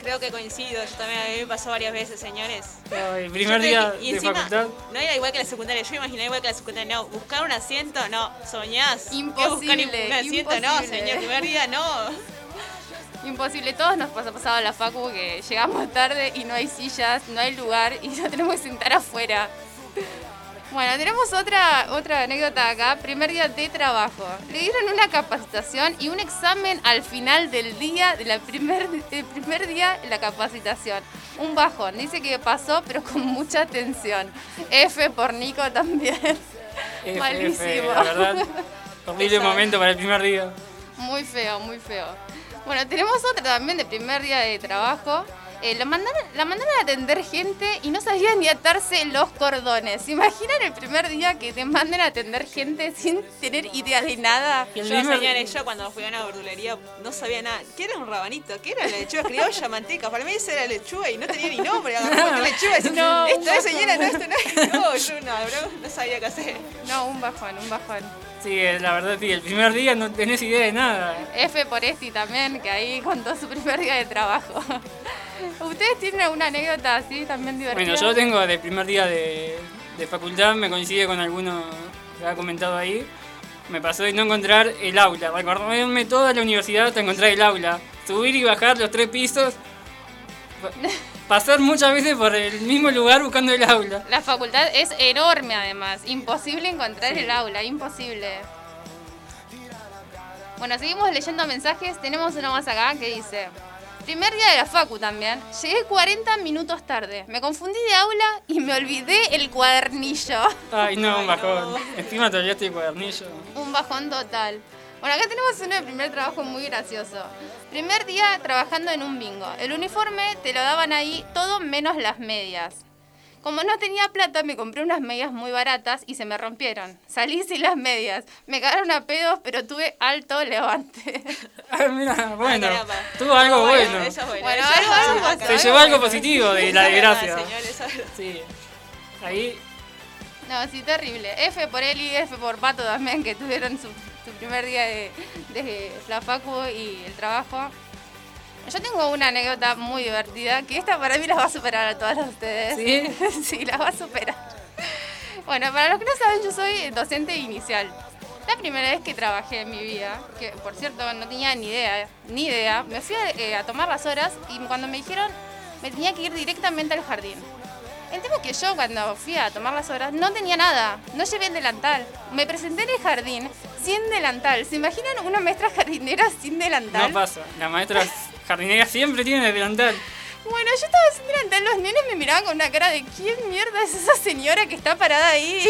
Creo que coincido, yo también a mí me pasó varias veces, señores. Ay, primer Yo día que- y de encima, facultad. No era igual que la secundaria, yo imaginé igual que la secundaria, no, buscar un asiento, no, soñás. ¿Qué Imposible, buscar un asiento, no, imposible. señor, primer día no. Imposible, todos nos pasa pasado a la Facu que llegamos tarde y no hay sillas, no hay lugar y nos tenemos que sentar afuera. Bueno, tenemos otra, otra anécdota acá. Primer día de trabajo. Le dieron una capacitación y un examen al final del día, de la primer, del primer día de la capacitación. Un bajón. Dice que pasó, pero con mucha tensión. F por Nico también. F, Malísimo. F, la verdad. Horrible momento para el primer día. Muy feo, muy feo. Bueno, tenemos otra también de primer día de trabajo. Eh, la, mandaron, la mandaron a atender gente y no sabían ni atarse los cordones. ¿Se imaginan el primer día que te manden a atender gente sin tener idea de nada? Yo, señores, yo cuando fui a una verdulería no sabía nada. ¿Qué era un rabanito? ¿Qué era la lechuga criolla, manteca? Para mí esa era lechuga y no tenía ni nombre. Agarraba la lechuga y decía, No, esto un es señora, no, esto no es. No, yo no, bro, no sabía qué hacer. No, un bajón, un bajón. Sí, la verdad, sí, el primer día no tenés idea de nada. F por Esti también, que ahí contó su primer día de trabajo. ¿Ustedes tienen alguna anécdota así también divertida? Bueno, yo tengo del primer día de, de facultad, me coincide con alguno que ha comentado ahí. Me pasó de no encontrar el aula, recorrerme toda la universidad hasta encontrar el aula. Subir y bajar los tres pisos. pa- Pasar muchas veces por el mismo lugar buscando el aula. La facultad es enorme además, imposible encontrar el aula, imposible. Bueno, seguimos leyendo mensajes, tenemos uno más acá que dice, primer día de la facu también, llegué 40 minutos tarde, me confundí de aula y me olvidé el cuadernillo. Ay, no, un bajón. Encima te olvidaste el cuadernillo. Un bajón total. Bueno, acá tenemos uno de primer trabajo muy gracioso. Primer día trabajando en un bingo. El uniforme te lo daban ahí todo menos las medias. Como no tenía plata, me compré unas medias muy baratas y se me rompieron. Salí sin las medias. Me cagaron a pedos, pero tuve alto levante. Ah, mira, bueno, caramba. tuvo algo No, bueno. Eso es bueno. Bueno, eso algo- algo pasó. Se llevó algo positivo de la desgracia. Sí. Ahí, No, sí, terrible. F por él y F por Pato también, que tuvieron su, su primer día de, de la facu y el trabajo. Yo tengo una anécdota muy divertida, que esta para mí las va a superar a todas ustedes. ¿Sí? sí, las va a superar. Bueno, para los que no saben, yo soy docente inicial. La primera vez que trabajé en mi vida, que por cierto no tenía ni idea, ni idea, me fui a, eh, a tomar las horas y cuando me dijeron me tenía que ir directamente al jardín. El tema es que yo cuando fui a tomar las horas no tenía nada, no llevé el delantal. Me presenté en el jardín sin delantal. ¿Se imaginan una maestra jardinera sin delantal? no pasa. Las maestras jardineras siempre tienen el delantal. Bueno, yo estaba sin delantal, los nenes me miraban con una cara de ¿quién mierda es esa señora que está parada ahí?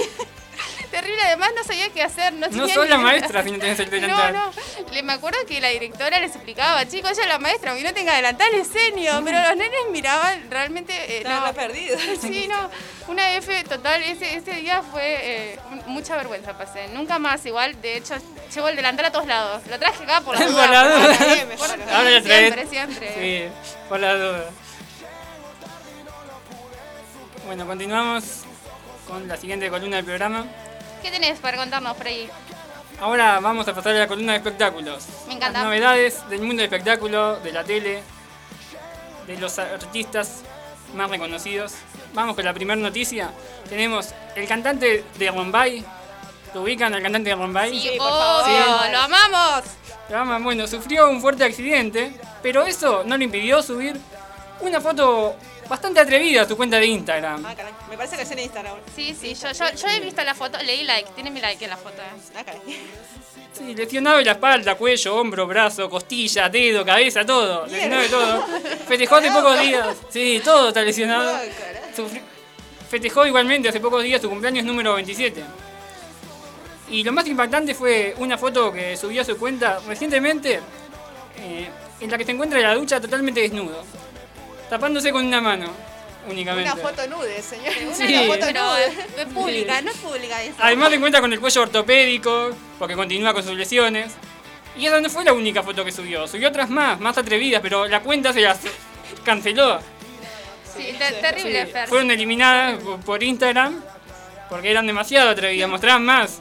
Terrible, además no sabía qué hacer. No, No sos la maestra si no tenés el delantal. No, no. Le, me acuerdo que la directora les explicaba, chicos, ella es la maestra, aunque no tenga delantal es senio. Pero los nenes miraban realmente. eh, Estaba no. re perdido. Sí, no. Una F total. Ese, ese día fue eh, mucha vergüenza pasé. Nunca más igual. De hecho, llevo el delantal a todos lados. Lo traje acá por la Por duda. la por duda. Mejor. por- Ahora lo traes. siempre, siempre. Sí, por la duda. Bueno, continuamos con la siguiente columna del programa. ¿Qué tenés para contarnos por ahí? Ahora vamos a pasar a la columna de espectáculos. Me encanta. Las novedades del mundo del espectáculo, de la tele, de los artistas. más reconocidos. Vamos con la primera noticia. Tenemos el cantante de Rombay. ¿Lo ubican al cantante de Rombay? Sí, por favor. lo amamos. La mamá, bueno, sufrió un fuerte accidente, pero eso no le impidió subir una foto bastante atrevida a su cuenta de Instagram. Ah, caray. Me parece que es en Instagram. Sí, sí, yo, yo, yo he visto la foto, leí like, tiene mi like en la foto. eh. Ah, caray. Sí, lesionado de la espalda, cuello, hombro, brazo, costilla, dedo, cabeza, todo. Lesionado de todo. Festejó hace pocos días. Sí, todo está lesionado. Sufri- Festejó igualmente hace pocos días su cumpleaños número 27. Y lo más impactante fue una foto que subió a su cuenta recientemente, eh, en la que se encuentra en la ducha totalmente desnudo, tapándose con una mano únicamente. Una foto nude, señor. Sí. Una foto Pero nude. es pública, no es pública. Además se encuentra con el cuello ortopédico, porque continúa con sus lesiones. Y esa no fue la única foto que subió, subió otras más, más atrevidas, pero la cuenta se las canceló. Sí, te- terrible, Sí, Fer. fueron eliminadas por- por Instagram porque eran demasiado atrevidas, mostraban más.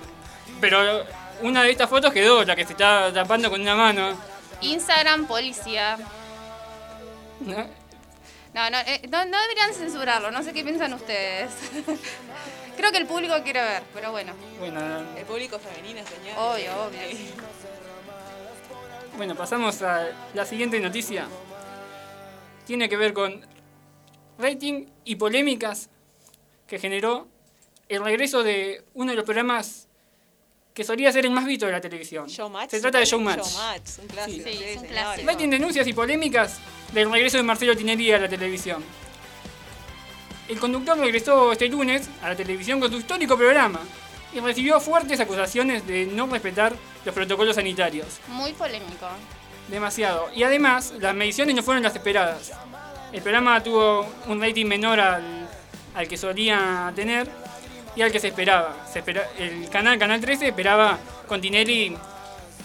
Pero una de estas fotos quedó, la que se está tapando con una mano. Instagram, policía. ¿no? No, no, eh, no, no deberían censurarlo, no sé qué piensan ustedes. Creo que el público quiere ver, pero bueno, Bueno, El público femenino, señor. obvio, obvio. bueno, pasamos a la siguiente noticia. Tiene que ver con rating y polémicas que generó el regreso de uno de los programas que solía ser el más visto de la televisión. Showmatch. Se trata de Showmatch. Showmatch, un clásico. Sí, es un clásico. Rating, denuncias y polémicas del regreso de Marcelo Tinelli a la televisión. El conductor regresó este lunes a la televisión con su histórico programa y recibió fuertes acusaciones de no respetar los protocolos sanitarios. Muy polémico. Demasiado. Y además, las mediciones no fueron las esperadas. El programa tuvo un rating menor al, al que solía tener y al que se esperaba. Se espera- el canal, Canal 13, esperaba con Tinelli,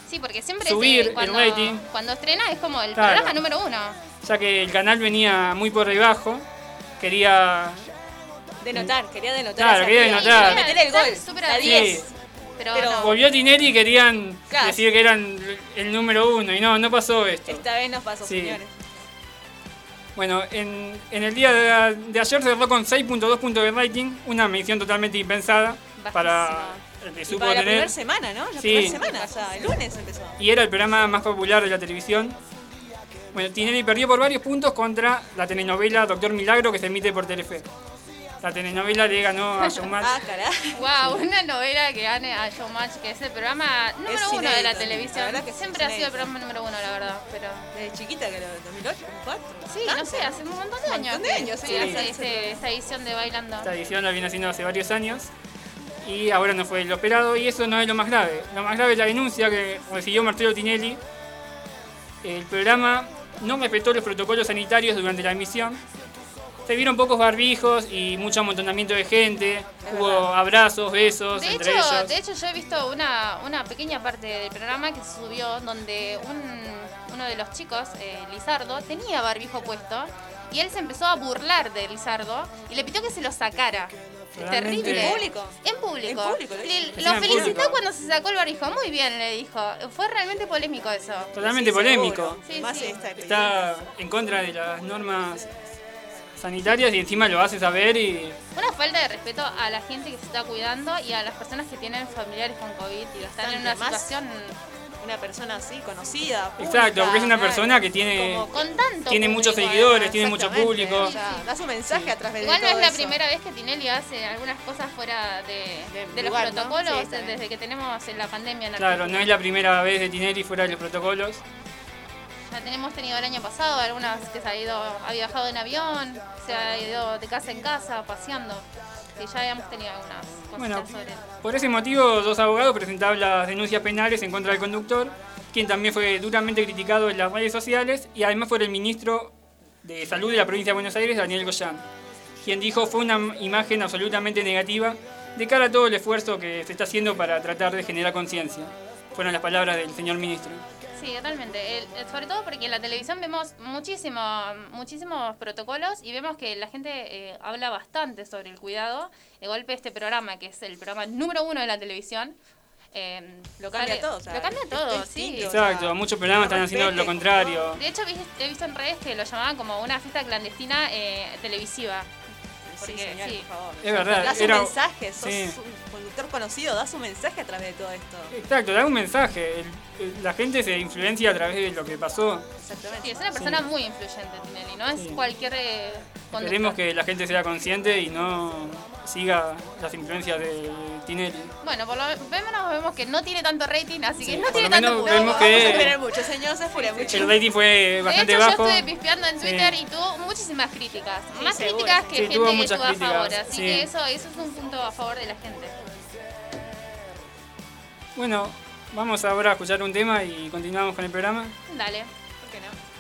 Sí, porque siempre Subir se- el cuando, rating. cuando estrena es como el Claro. programa número uno. ya que el canal venía muy por debajo. Quería Denotar, quería denotar. Claro, quería denotar. Meter el gol. La arriba. 10. Pero, Pero- no. Volvió Tinelli y querían Claro. decir que eran el número uno y no, no pasó esto. Esta vez nos pasó, Sí. señores. Bueno, en, en el día de, de ayer cerró con 6.2 puntos de rating, una medición totalmente impensada para el Y para la primera semana, ¿no? La Sí. primera semana, o sea, el lunes empezó. Y era el programa más popular de la televisión. Bueno, Tinelli perdió por varios puntos contra la telenovela Doctor Milagro que se emite por Telefe. La telenovela le ganó a Showmatch. Ah, caray. Wow, una novela que gane a Showmatch, que es el programa número Es uno de la televisión. la verdad que Siempre ha sido el programa número uno, la verdad. Pero Desde chiquita, que lo 2008, 2004. sí, no sé, hace un montón de Un años. montón de años, sí, sí. hace este- esta edición de Bailando. Esta edición la viene haciendo hace varios años y ahora no fue lo esperado y eso no es lo más grave. Lo más grave es la denuncia que recibió Marcelo Tinelli. El programa no respetó los protocolos sanitarios durante la emisión. Se vieron pocos barbijos y mucho amontonamiento de gente. Hubo abrazos, besos De entre hecho, ellos. de hecho, yo he visto una, una pequeña parte del programa que se subió donde un- uno de los chicos, eh, Lizardo, tenía barbijo puesto y él se empezó a burlar de Lizardo y le pidió que se lo sacara. Realmente- Terrible. ¿En público? En público. En público, lo Le- felicitó público. cuando se sacó el barbijo. Muy bien, le dijo. Fue realmente polémico eso. Totalmente Sí, polémico. seguro. Sí, Más sí. esta Está en contra de las normas sanitarias y encima lo hace saber y Una falta de respeto a la gente que se está cuidando y a las personas que tienen familiares con COVID y están en una situación Una persona así, conocida. pública, Exacto, porque es una claro. persona que tiene- Como- con tanto tiene muchos seguidores, además. tiene mucho público. o sea, da su mensaje a través de Igual no todo es la eso. primera vez que Tinelli hace algunas cosas fuera de, los protocolos desde que tenemos la pandemia en Claro, no es la primera vez de Tinelli fuera de los protocolos. Ya tenemos tenido el año pasado algunas que se ha ido, ha viajado en avión, se ha ido de casa en casa, paseando. Que ya habíamos tenido algunas cositas Bueno, sobre por ese motivo, dos abogados presentaron las denuncias penales en contra del conductor, quien también fue duramente criticado en las redes sociales y además fue el ministro de Salud de la provincia de Buenos Aires, Daniel Goyán, quien dijo fue una imagen absolutamente negativa de cara a todo el esfuerzo que se está haciendo para tratar de generar conciencia. Fueron las palabras del señor ministro. Sí, realmente. El- el- sobre todo porque en la televisión vemos muchísimo, muchísimos protocolos y vemos que la gente eh, habla bastante sobre el cuidado. De golpe este programa, que es el programa número uno de la televisión, eh, Lo cambia sale- todo, o sea, lo cambia todo, sí. Exacto, muchos programas están haciendo lo contrario. De hecho, he visto en redes que lo llamaban como una fiesta clandestina eh, televisiva. Sí, Porque, señor, sí. por favor. Es verdad, Das un era- mensaje, sos sí. un conductor conocido, das un mensaje a través de todo esto. Exacto, da un mensaje. El- la gente se influencia a través de lo que pasó. Exactamente. Sí, es una persona muy influyente, Tinelli, no es Sí. cualquier eh, conductor. Esperemos que la gente sea consciente y no siga las influencias de Tinelli. Bueno, por lo menos vemos que no tiene tanto rating, así Sí, que no por tiene lo menos tanto vemos público. que- Vamos a esperar mucho, señor, se apura mucho. El rating fue De bastante hecho, bajo. yo estuve pispeando en Sí. Twitter y tuvo muchísimas críticas. Más seguro, críticas que Sí, gente tuvo que estuvo a favor. Así sí. que eso, eso es un punto a favor de la gente. Bueno, vamos ahora a escuchar un tema y continuamos con el programa. Dale. ¿Por qué no?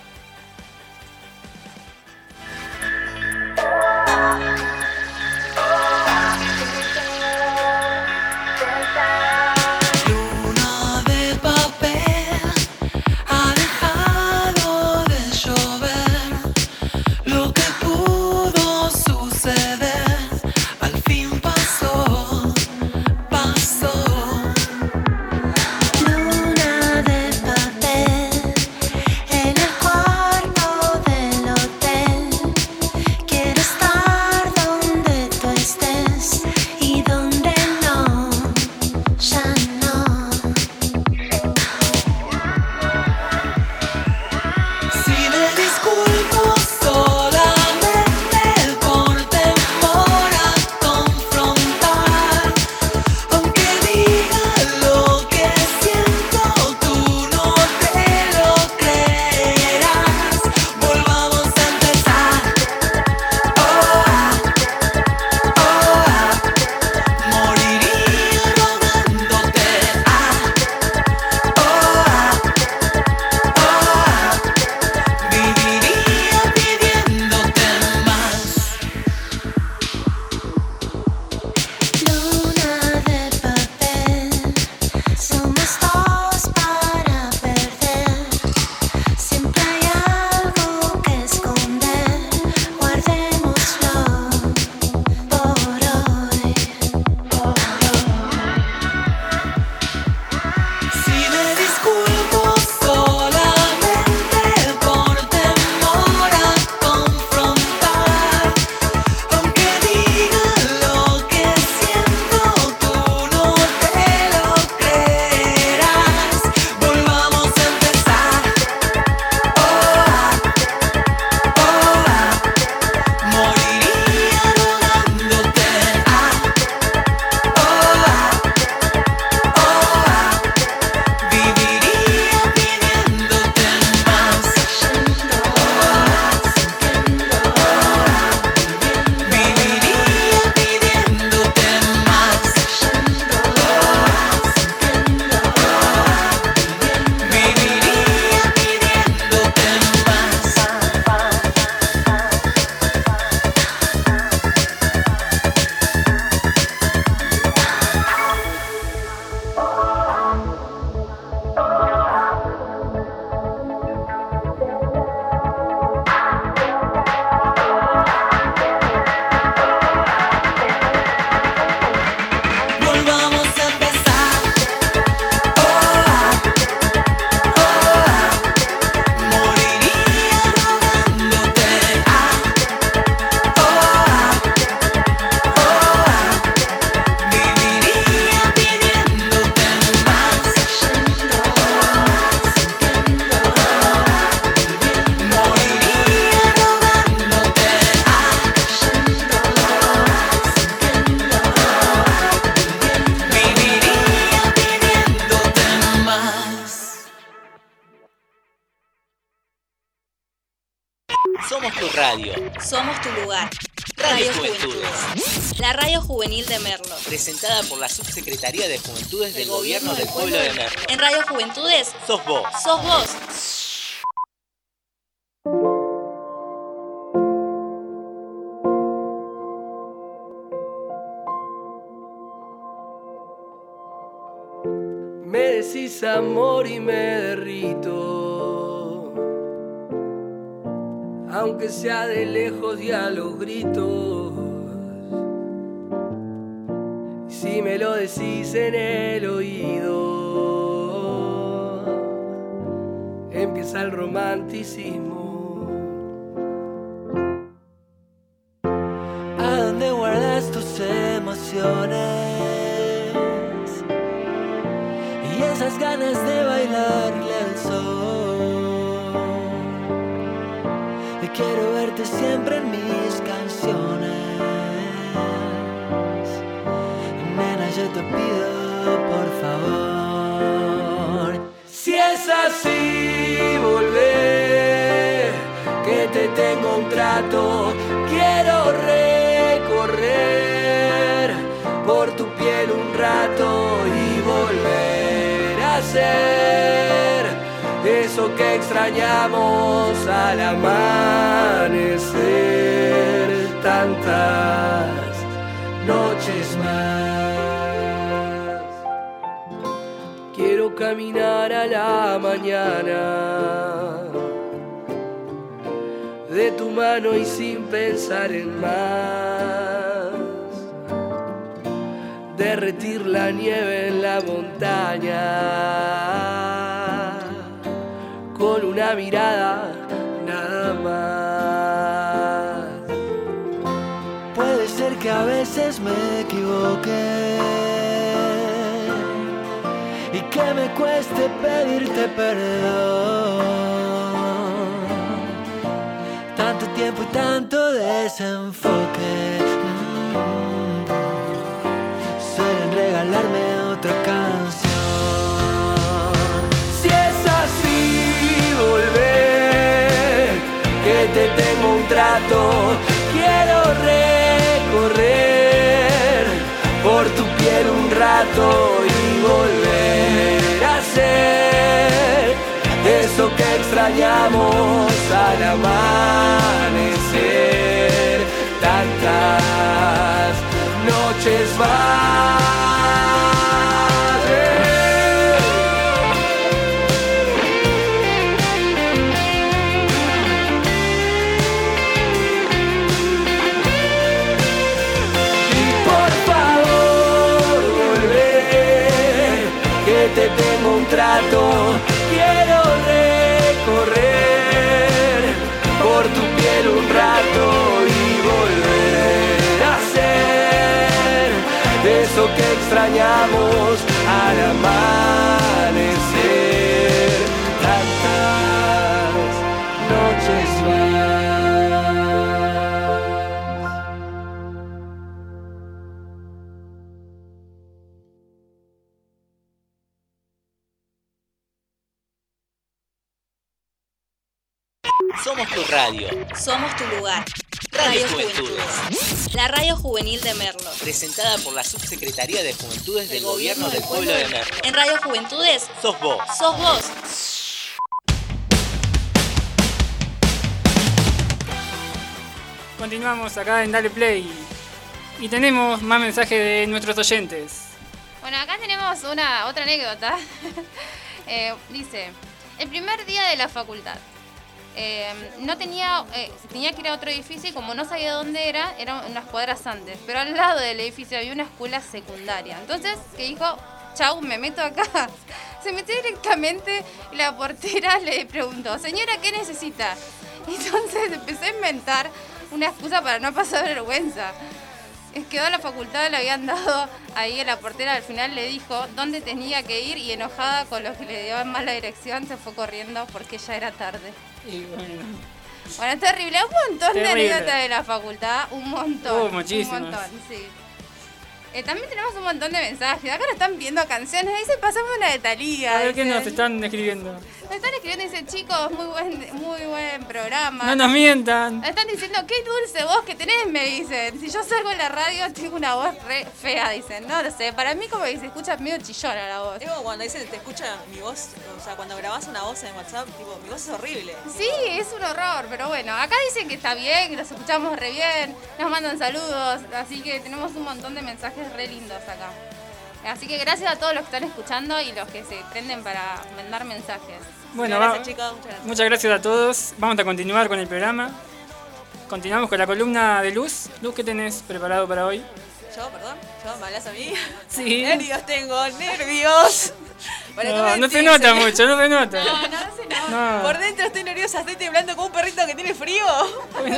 Empieza el romanticismo. Si es así, volver, que te tengo un trato, quiero recorrer por tu piel un rato y volver a ser eso que extrañamos al amanecer. Tantas noches caminar a la mañana de tu mano y sin pensar en más. Derretir la nieve en la montaña con una mirada nada más. Puede ser que a veces me equivoque que me cueste pedirte perdón. Tanto tiempo y tanto desenfoque. Mm. Suelen regalarme otra canción. Te tengo un trato, quiero recorrer por tu piel un rato ser eso que extrañamos al amanecer tantas noches más. Extrañamos al amanecer tantas noches más. Somos tu radio. Somos tu lugar. Radio Radio Juventudes. Juventudes. La radio juvenil de Merlo. Presentada por la Subsecretaría de Juventudes del Gobierno del Pueblo de Merlo. En Radio Juventudes, Sos vos. sos vos. Continuamos acá en Dale Play. Y tenemos más mensajes de nuestros oyentes. Bueno, acá tenemos una otra anécdota. Eh, dice, el primer día de la facultad. Eh, no tenía, eh, tenía que ir a otro edificio y como no sabía dónde era, eran unas cuadras antes. Pero al lado del edificio había una escuela secundaria. Entonces, que dijo, chau, me meto acá. Se metió directamente y la portera le preguntó, señora, ¿qué necesita? Entonces empecé a inventar una excusa para no pasar vergüenza. Es quedó a la facultad, le habían dado ahí a la portera, al final le dijo dónde tenía que ir y enojada con lo que le dio en mala dirección se fue corriendo porque ya era tarde. Y bueno, Bueno, es terrible, un montón de anécdotas de la facultad, un montón. Uh, muchísimas. Un montón, sí. Eh, también tenemos un montón de mensajes. Acá nos están pidiendo canciones. Ahí se pasamos una de Talía. a ver qué nos están escribiendo. Nos están escribiendo y dicen, chicos, muy buen, muy buen programa. No nos mientan. Me están diciendo, qué dulce voz que tenés, me dicen. Si yo salgo en la radio, tengo una voz re fea, dicen. No lo sé, para mí como que se escucha medio chillona la voz. Digo, cuando dicen te escucha mi voz, o sea, cuando grabás una voz en WhatsApp, tipo, mi voz es horrible. Sí, es un horror, pero bueno, acá dicen que está bien, que los escuchamos re bien, nos mandan saludos, así que tenemos un montón de mensajes re lindos acá. Así que gracias a todos los que están escuchando y los que se prenden para mandar mensajes. Bueno, Muchas gracias, chicos, muchas gracias. muchas gracias a todos. Vamos a continuar con el programa. Continuamos con la columna de Luz. Luz, ¿qué tenés preparado para hoy? Yo, perdón, yo, ¿me hablas a mí? Sí. Nervios tengo, nervios. No, no se nota mucho, no se nota. No, no se nota. No. Por dentro estoy nerviosa, estoy temblando como un perrito que tiene frío.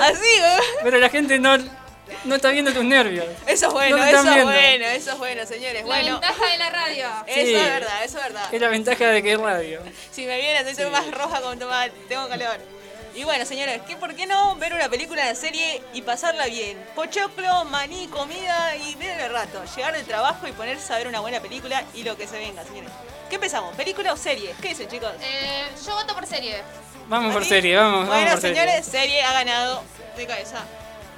Así, ¿eh? Pero la gente no, no está viendo tus nervios. Eso es bueno, No eso es bueno, eso es bueno, señores. La Bueno, ventaja de la radio. eso Sí. es verdad, eso es verdad. Es la ventaja de que es radio. Si me viene, estoy más roja como tomate, tengo calor. Y bueno, señores, ¿qué, ¿por qué no ver una película de serie y pasarla bien? Pochoclo, maní, comida y ver el rato. Llegar del trabajo y ponerse a ver una buena película y lo que se venga, señores. ¿Qué empezamos? ¿Película o serie? ¿Qué dicen, chicos? Eh, yo voto por serie. Vamos por serie, vamos, Bueno, vamos por señores, serie. serie ha ganado de cabeza.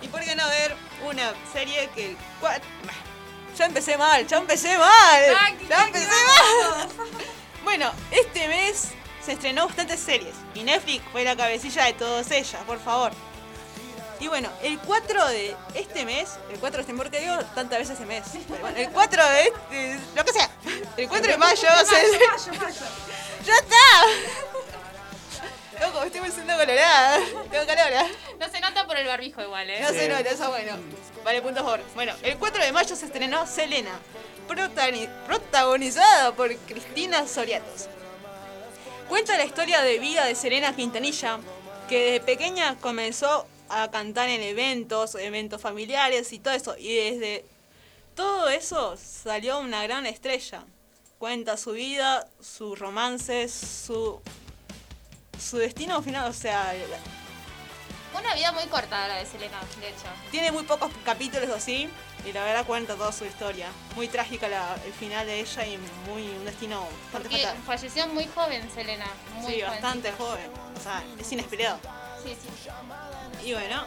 ¿Y por qué no ver una serie que... Ya empecé mal, ya empecé mal. Ah, ya empecé mal. Bueno, este mes se estrenó bastantes series y Netflix fue la cabecilla de todas ellas, por favor. Y bueno, el 4 de este mes, el 4 de este mes, ¿por qué digo tantas veces este mes? Pero bueno, el 4 de este, lo que sea, el 4 de mayo se... ¡Ya está! Loco, me estoy poniendo colorada. Tengo calor. ¿eh? No se nota por el barbijo igual, ¿eh? No se nota, eso es bueno. Vale, puntos por. Bueno, el 4 de mayo se estrenó Selena, protagoni- protagonizada por Cristina Soriatos. Cuenta la historia de vida de Selena Quintanilla, que desde pequeña comenzó a cantar en eventos, eventos familiares y todo eso. Y desde todo eso salió una gran estrella. Cuenta su vida, sus romances, su, su destino final, o sea, Una vida muy corta la de Selena, de hecho. tiene muy pocos capítulos así y la verdad cuenta toda su historia. Muy trágica la- el final de ella y muy un destino bastante Porque fatal. falleció muy joven Selena. Muy Sí, bastante jovencita. joven. O sea, es inesperado. Sí, sí. Y bueno,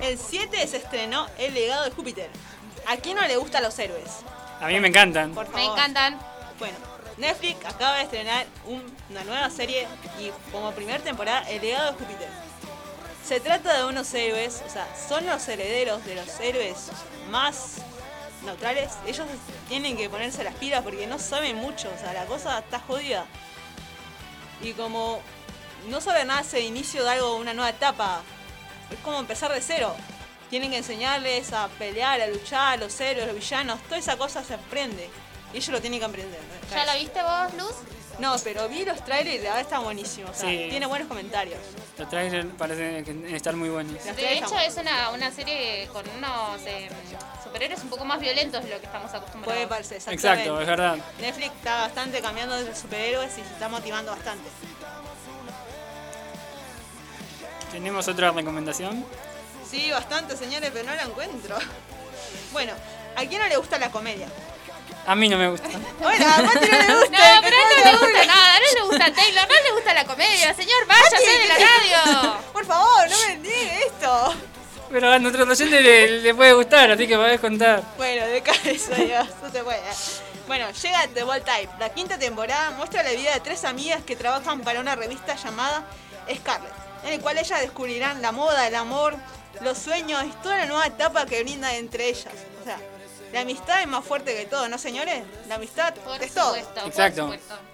el 7 se estrenó El legado de Júpiter. ¿A quién no le gustan los héroes? A mí me encantan. Por favor. Me encantan. Bueno, Netflix acaba de estrenar un- una nueva serie y como primera temporada El legado de Júpiter. Se trata de unos héroes, o sea, son los herederos de los héroes más neutrales. Ellos tienen que ponerse las pilas porque no saben mucho, o sea, la cosa está jodida. Y como no saben nada es inicio de algo, una nueva etapa, es como empezar de cero. Tienen que enseñarles a pelear, a luchar, los héroes, los villanos, toda esa cosa se aprende. Y ellos lo tienen que aprender. ¿no? ¿Ya la viste vos, Luz? No, pero vi los trailers y la verdad están buenísimos. O sea, Sí. tiene buenos comentarios. Los trailers parecen estar muy buenos. De hecho, es una, una serie con unos eh, superhéroes un poco más violentos de lo que estamos acostumbrados. Puede parecer, exactamente. Exacto, es verdad. Netflix está bastante cambiando de superhéroes y se está motivando bastante. ¿Tenemos otra recomendación? Sí, bastante, señores, pero no la encuentro. Bueno, ¿a quién no le gusta la comedia? A mí no me gusta. Bueno, a Mati no le gusta. No, pero no le gusta nada, no le gusta Taylor, no le gusta la comedia, señor, váyase de la radio. Por favor, no me niegue esto. Pero a nuestro oyente le, le puede gustar, así que podés contar. Bueno, de cabeza, Dios, no se puede. Bueno, llega The Ball Type. La quinta temporada muestra la vida de tres amigas que trabajan para una revista llamada Scarlet, en el cual ellas descubrirán la moda, el amor, los sueños y toda la nueva etapa que brinda entre ellas. O sea, la amistad es más fuerte que todo, ¿no, señores? La amistad Por es todo. Exacto. por supuesto.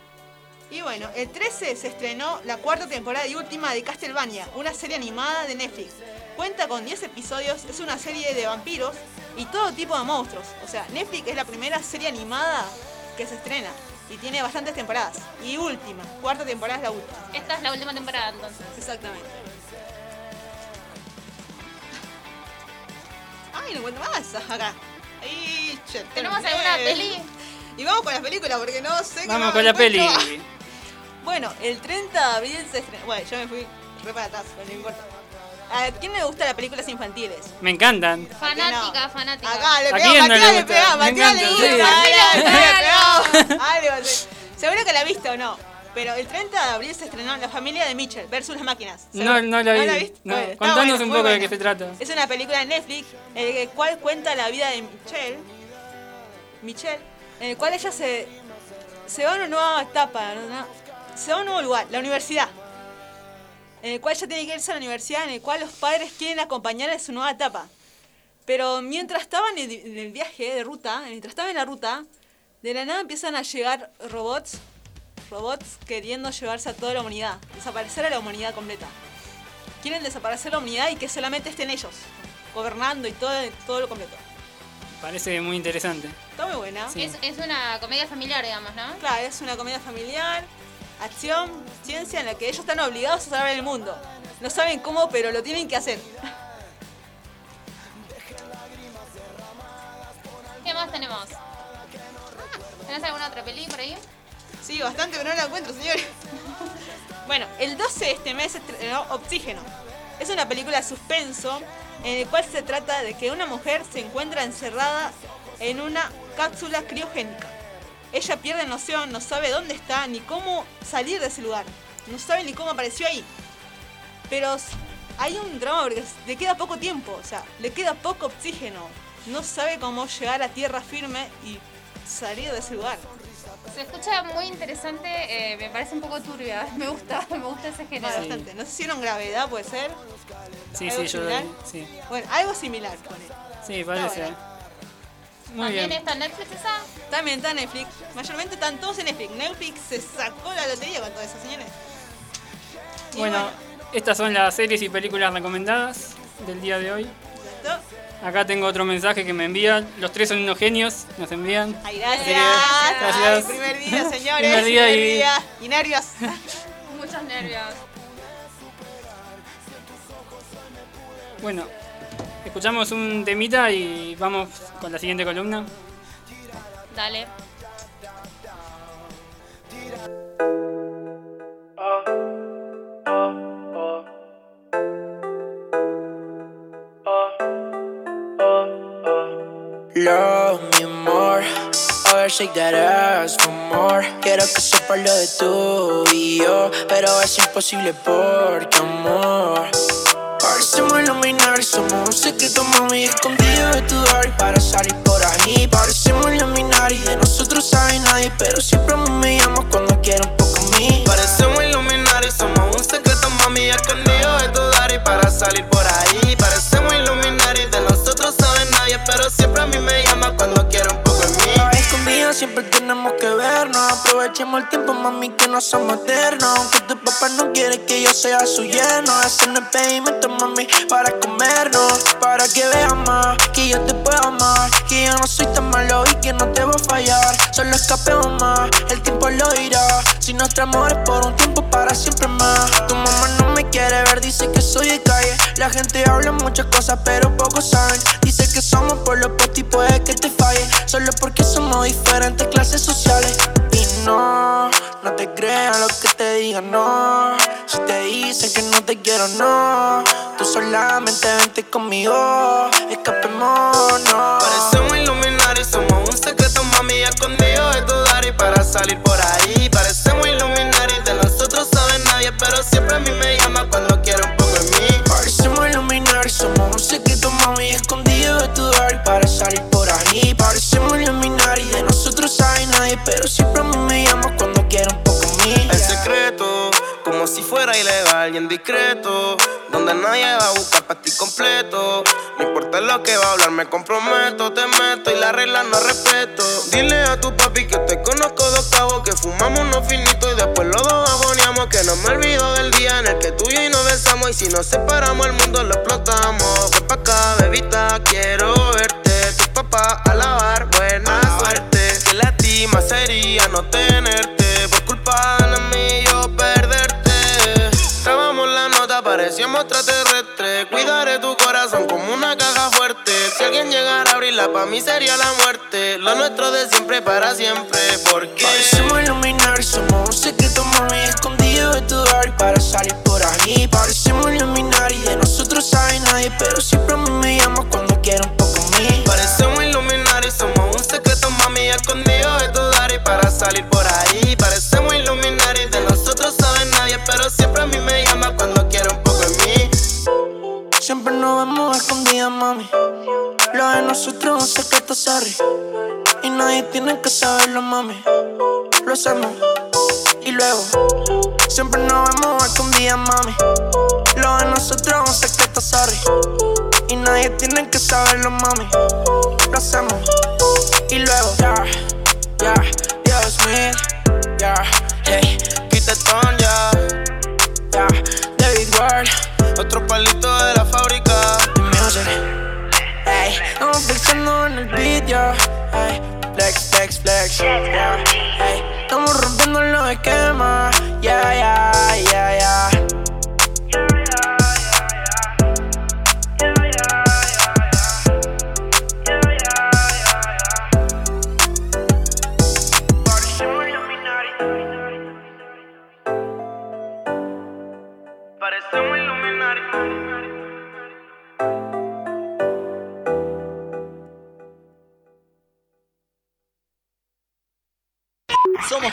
Y bueno, el 13 se estrenó la cuarta temporada y última de Castlevania, una serie animada de Netflix. Cuenta con 10 episodios, es una serie de vampiros y todo tipo de monstruos. O sea, Netflix es la primera serie animada que se estrena y tiene bastantes temporadas. Y última, cuarta temporada es la última. Esta es la última temporada entonces. Exactamente. Ay, no encuentro más acá. Che, ¿Tenemos terminé. alguna peli? Y vamos con las películas porque no sé qué Vamos con la peli. Bueno, el 30 de abril se estrenó. Bueno, yo me fui re para atrás, pero no importa. ¿A quién le gustan las películas infantiles? Me encantan. Fanática, fanática. Acá le ¿A pegamos, quién no Matías le le gusta? pegamos, Matías le. Matías pegamos. Seguro que la viste o no. Pero el 30 de abril se estrenó La familia de Mitchell versus las máquinas. No, no la vi. viste? No, Bueno, contanos buena, un poco de buena. qué se trata. Es una película de Netflix en el cual cuenta la vida de Michelle. Michelle, en el cual ella se, se va a una nueva etapa, ¿no? se va a un nuevo lugar, la universidad. En el cual ella tiene que irse a la universidad, en el cual los padres quieren acompañarla en su nueva etapa. Pero mientras estaban en el, viaje de ruta, mientras estaba en la ruta, de la nada empiezan a llegar robots, robots queriendo llevarse a toda la humanidad, desaparecer a la humanidad completa quieren desaparecer la humanidad y que solamente estén ellos, gobernando y todo, todo lo completo. Parece muy interesante. Está muy buena. Sí. Es, es una comedia familiar, digamos, ¿no? Claro, es una comedia familiar, acción, ciencia en la que ellos están obligados a salvar el mundo. No saben cómo, pero lo tienen que hacer. ¿Qué más tenemos? ¿Tenés alguna otra peli por ahí? Sí, bastante, pero no la encuentro, señores. bueno, el 12 de este mes Oxígeno. Es una película suspenso en el cual se trata de que una mujer se encuentra encerrada en una cápsula criogénica. Ella pierde noción, no sabe dónde está ni cómo salir de ese lugar. No sabe ni cómo apareció ahí. Pero hay un drama porque le queda poco tiempo, o sea, le queda poco oxígeno. No sabe cómo llegar a tierra firme y salir de ese lugar. Se escucha muy interesante, eh, me parece un poco turbia. Me gusta, me gusta ese género. Bastante. No sé si hicieron gravedad, puede ser. Sí, ¿Algo sí, yo. similar? Sí, Bueno, algo similar con él. sí parece. bueno. Muy También bien. está Netflix esa. También está Netflix. Mayormente están todos en Netflix. Netflix se sacó la lotería con todo eso, señores. Bueno, estas son las series y películas recomendadas del día de hoy. Acá tengo otro mensaje que me envían. Los tres son unos genios, nos envían. Ay, gracias. Gracias. Ay, primer día, señores. Primer día y- día. Y nervios. Muchos nervios. Bueno, escuchamos un temita y vamos con la siguiente columna. Dale. Love me more. A ver, shake that ass for more. Quiero que sepa lo de tú y yo, pero es imposible porque amor. Parecemos iluminar, somos un secreto, mami, escondido de tu y para salir por ahí. Parecemos iluminar y de nosotros sabe nadie, pero siempre a mí me llamas cuando quiero un poco a mí. Parecemos iluminar somos un secreto, mami, escondido siempre a mí me llama cuando quiere un poco de mí. Escondidas siempre tenemos que vernos. Aprovechemos el tiempo, mami, que no somos eternos. Aunque tu papá no quiere que yo sea su yerno. Hacer no es pedimento, mami, para comernos. Para que veas más que yo te puedo amar. Que yo no soy tan malo y que no te voy a fallar. Solo escapemos más, el tiempo lo dirá. Si nuestro amor es por un tiempo, para siempre más. Tu mamá no quiere ver, dice que soy de calle. La gente habla muchas cosas, pero pocos saben. Dice que somos por los postos y puede que te falle. Solo porque somos diferentes clases sociales. Y no, no te creas lo que te digan, no. Si te dicen que no te quiero, no. Tú solamente vente conmigo. Escapemos, no. Parecemos iluminar y somos un secreto, mami, escondido de tu y para salir por ahí. Pero siempre a mí me llama cuando quiere un poco de mí. Parecemos iluminar somos un secreto, mami, escondido de tu y para salir por ahí. Parecemos iluminar y de nosotros sabe nadie, pero siempre a mí me llamas cuando quiero un como si fuera ilegal y en discreto. Donde nadie va a buscar para ti completo. No importa lo que va a hablar, me comprometo, te meto y la regla no respeto. Dile a tu papi que te conozco de octavo, que fumamos unos finitos y después los dos agoneamos. Que no me olvido del día en el que tú y yo nos besamos. Y si nos separamos, el mundo lo explotamos. Ven pa' acá, bebita, quiero verte. Tu papá a lavar, buena suerte. Que lastima sería no tenerte. Parecíamos extraterrestres. Cuidaré tu corazón como una caja fuerte. Si alguien llegara a abrirla, pa' mí sería la muerte. Lo nuestro de siempre para siempre. Porque Parecemos iluminar, somos un secreto, mami, escondido de tu y para salir por ahí. Parecemos iluminar y de nosotros sabe nadie, pero siempre a mí me llamas cuando quiero mami. Lo de nosotros es un secreto, sorry. Y nadie tiene que saberlo, mami. Lo hacemos y luego. Siempre nos vemos escondidas, mami. Lo de nosotros es un secreto, sorry. Y nadie tiene que saberlo, mami. Lo hacemos y luego. Ya, ya, Dios mío. Ya, hey, ton ya, ya, David Ward. otro palito de la fábrica noche. Ey, estamos flexando en el vídeo. Ey, flex, flex, flex. Ey, estamos rompiendo los esquemas. Yeah, yeah, yeah.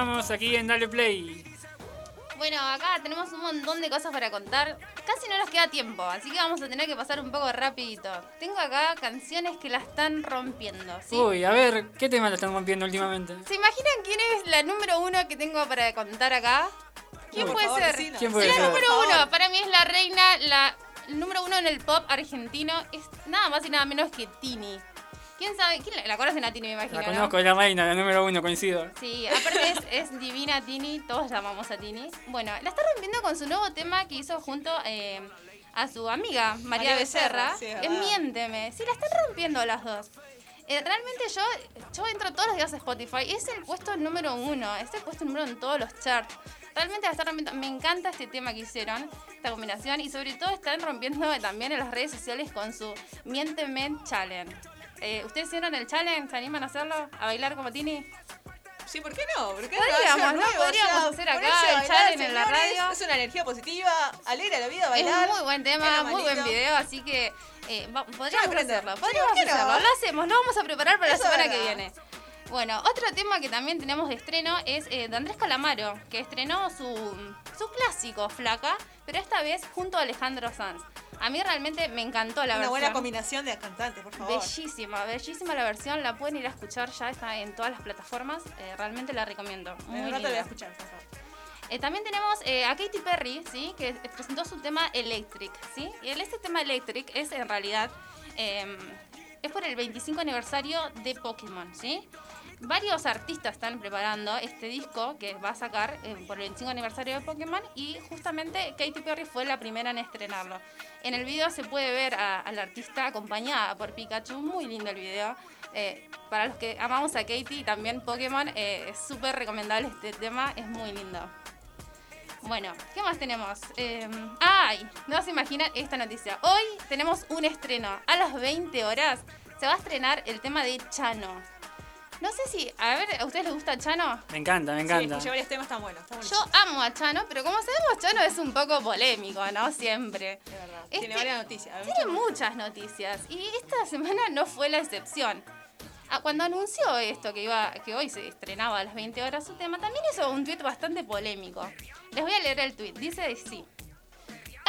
Continuamos aquí en Dale Play. Bueno, acá tenemos un montón de cosas para contar. Casi no nos queda tiempo, así que vamos a tener que pasar un poco rapidito. Tengo acá canciones que la están rompiendo, ¿sí? Uy, a ver, ¿qué tema lo están rompiendo últimamente? ¿Se imaginan quién es la número uno que tengo para contar acá? ¿Quién Por puede favor, ser? ¿Quién puede la ser? número Por favor. uno, para mí es la reina, la el número uno en el pop argentino es nada más y nada menos que Tini. ¿Quién sabe? ¿Quién la, la conocen a Tini, me imagino, La no? conozco, es la reina, la número uno, coincido. Sí, aparte es, es divina Tini, todos llamamos a Tini. Bueno, la está rompiendo con su nuevo tema que hizo junto eh, a su amiga María, María Becerra. Becerra, sí, es. Miénteme. Sí, la están rompiendo las dos. Eh, realmente yo, yo entro todos los días a Spotify y es el puesto número uno, es el puesto número uno en todos los charts. Realmente la están rompiendo. Me encanta este tema que hicieron, esta combinación, y sobre todo están rompiendo también en las redes sociales con su Miénteme Challenge. Eh, ¿Ustedes hicieron el challenge? ¿Se animan a hacerlo? ¿A bailar como Tini? Sí, ¿por qué no? ¿Por qué Podríamos, no? Podríamos hacer acá el challenge en la radio. Es una energía positiva, alegra la vida, Es bailar. muy buen tema, muy buen video, así que eh, podríamos hacerlo. Podríamos ¿por qué no? hacerlo. Lo hacemos, lo vamos a preparar para Eso la es semana que viene. Bueno, otro tema que también tenemos de estreno es eh, de Andrés Calamaro, que estrenó su, su clásico, Flaca, pero esta vez junto a Alejandro Sanz. A mí realmente me encantó la Una versión. buena combinación de cantantes, por favor. Bellísima, bellísima la versión, la pueden ir a escuchar, ya está en todas las plataformas, eh, realmente la recomiendo. Muy rato linda. la voy a escuchar, por favor. Eh, también tenemos eh, a Katy Perry, ¿sí? que presentó su tema Electric. ¿sí? Y este tema Electric es en realidad eh, es por el 25 aniversario de Pokémon. ¿sí? Varios artistas están preparando este disco que va a sacar eh, por el 25 aniversario de Pokémon y justamente Katy Perry fue la primera en estrenarlo. En el video se puede ver a, a la artista acompañada por Pikachu, muy lindo el video. Eh, para los que amamos a Katy y también Pokémon, eh, es súper recomendable este tema, es muy lindo. Bueno, ¿qué más tenemos? Eh, ¡Ay! No se imaginan esta noticia. Hoy tenemos un estreno. A las 20 horas se va a estrenar el tema de Chano. No sé si, a ver, ¿a ustedes les gusta Chano? Me encanta, me Sí, encanta. escuché varios temas tan buenos. Está Yo amo a Chano, pero como sabemos, Chano es un poco polémico, ¿no? Siempre. De verdad. Este- Tiene varias noticias. Tiene muchas noticias y esta semana no fue la excepción. Ah, Cuando anunció esto, que iba que hoy se estrenaba a las 20 horas su tema, también hizo un tuit bastante polémico. Les voy a leer el tuit. Dice así.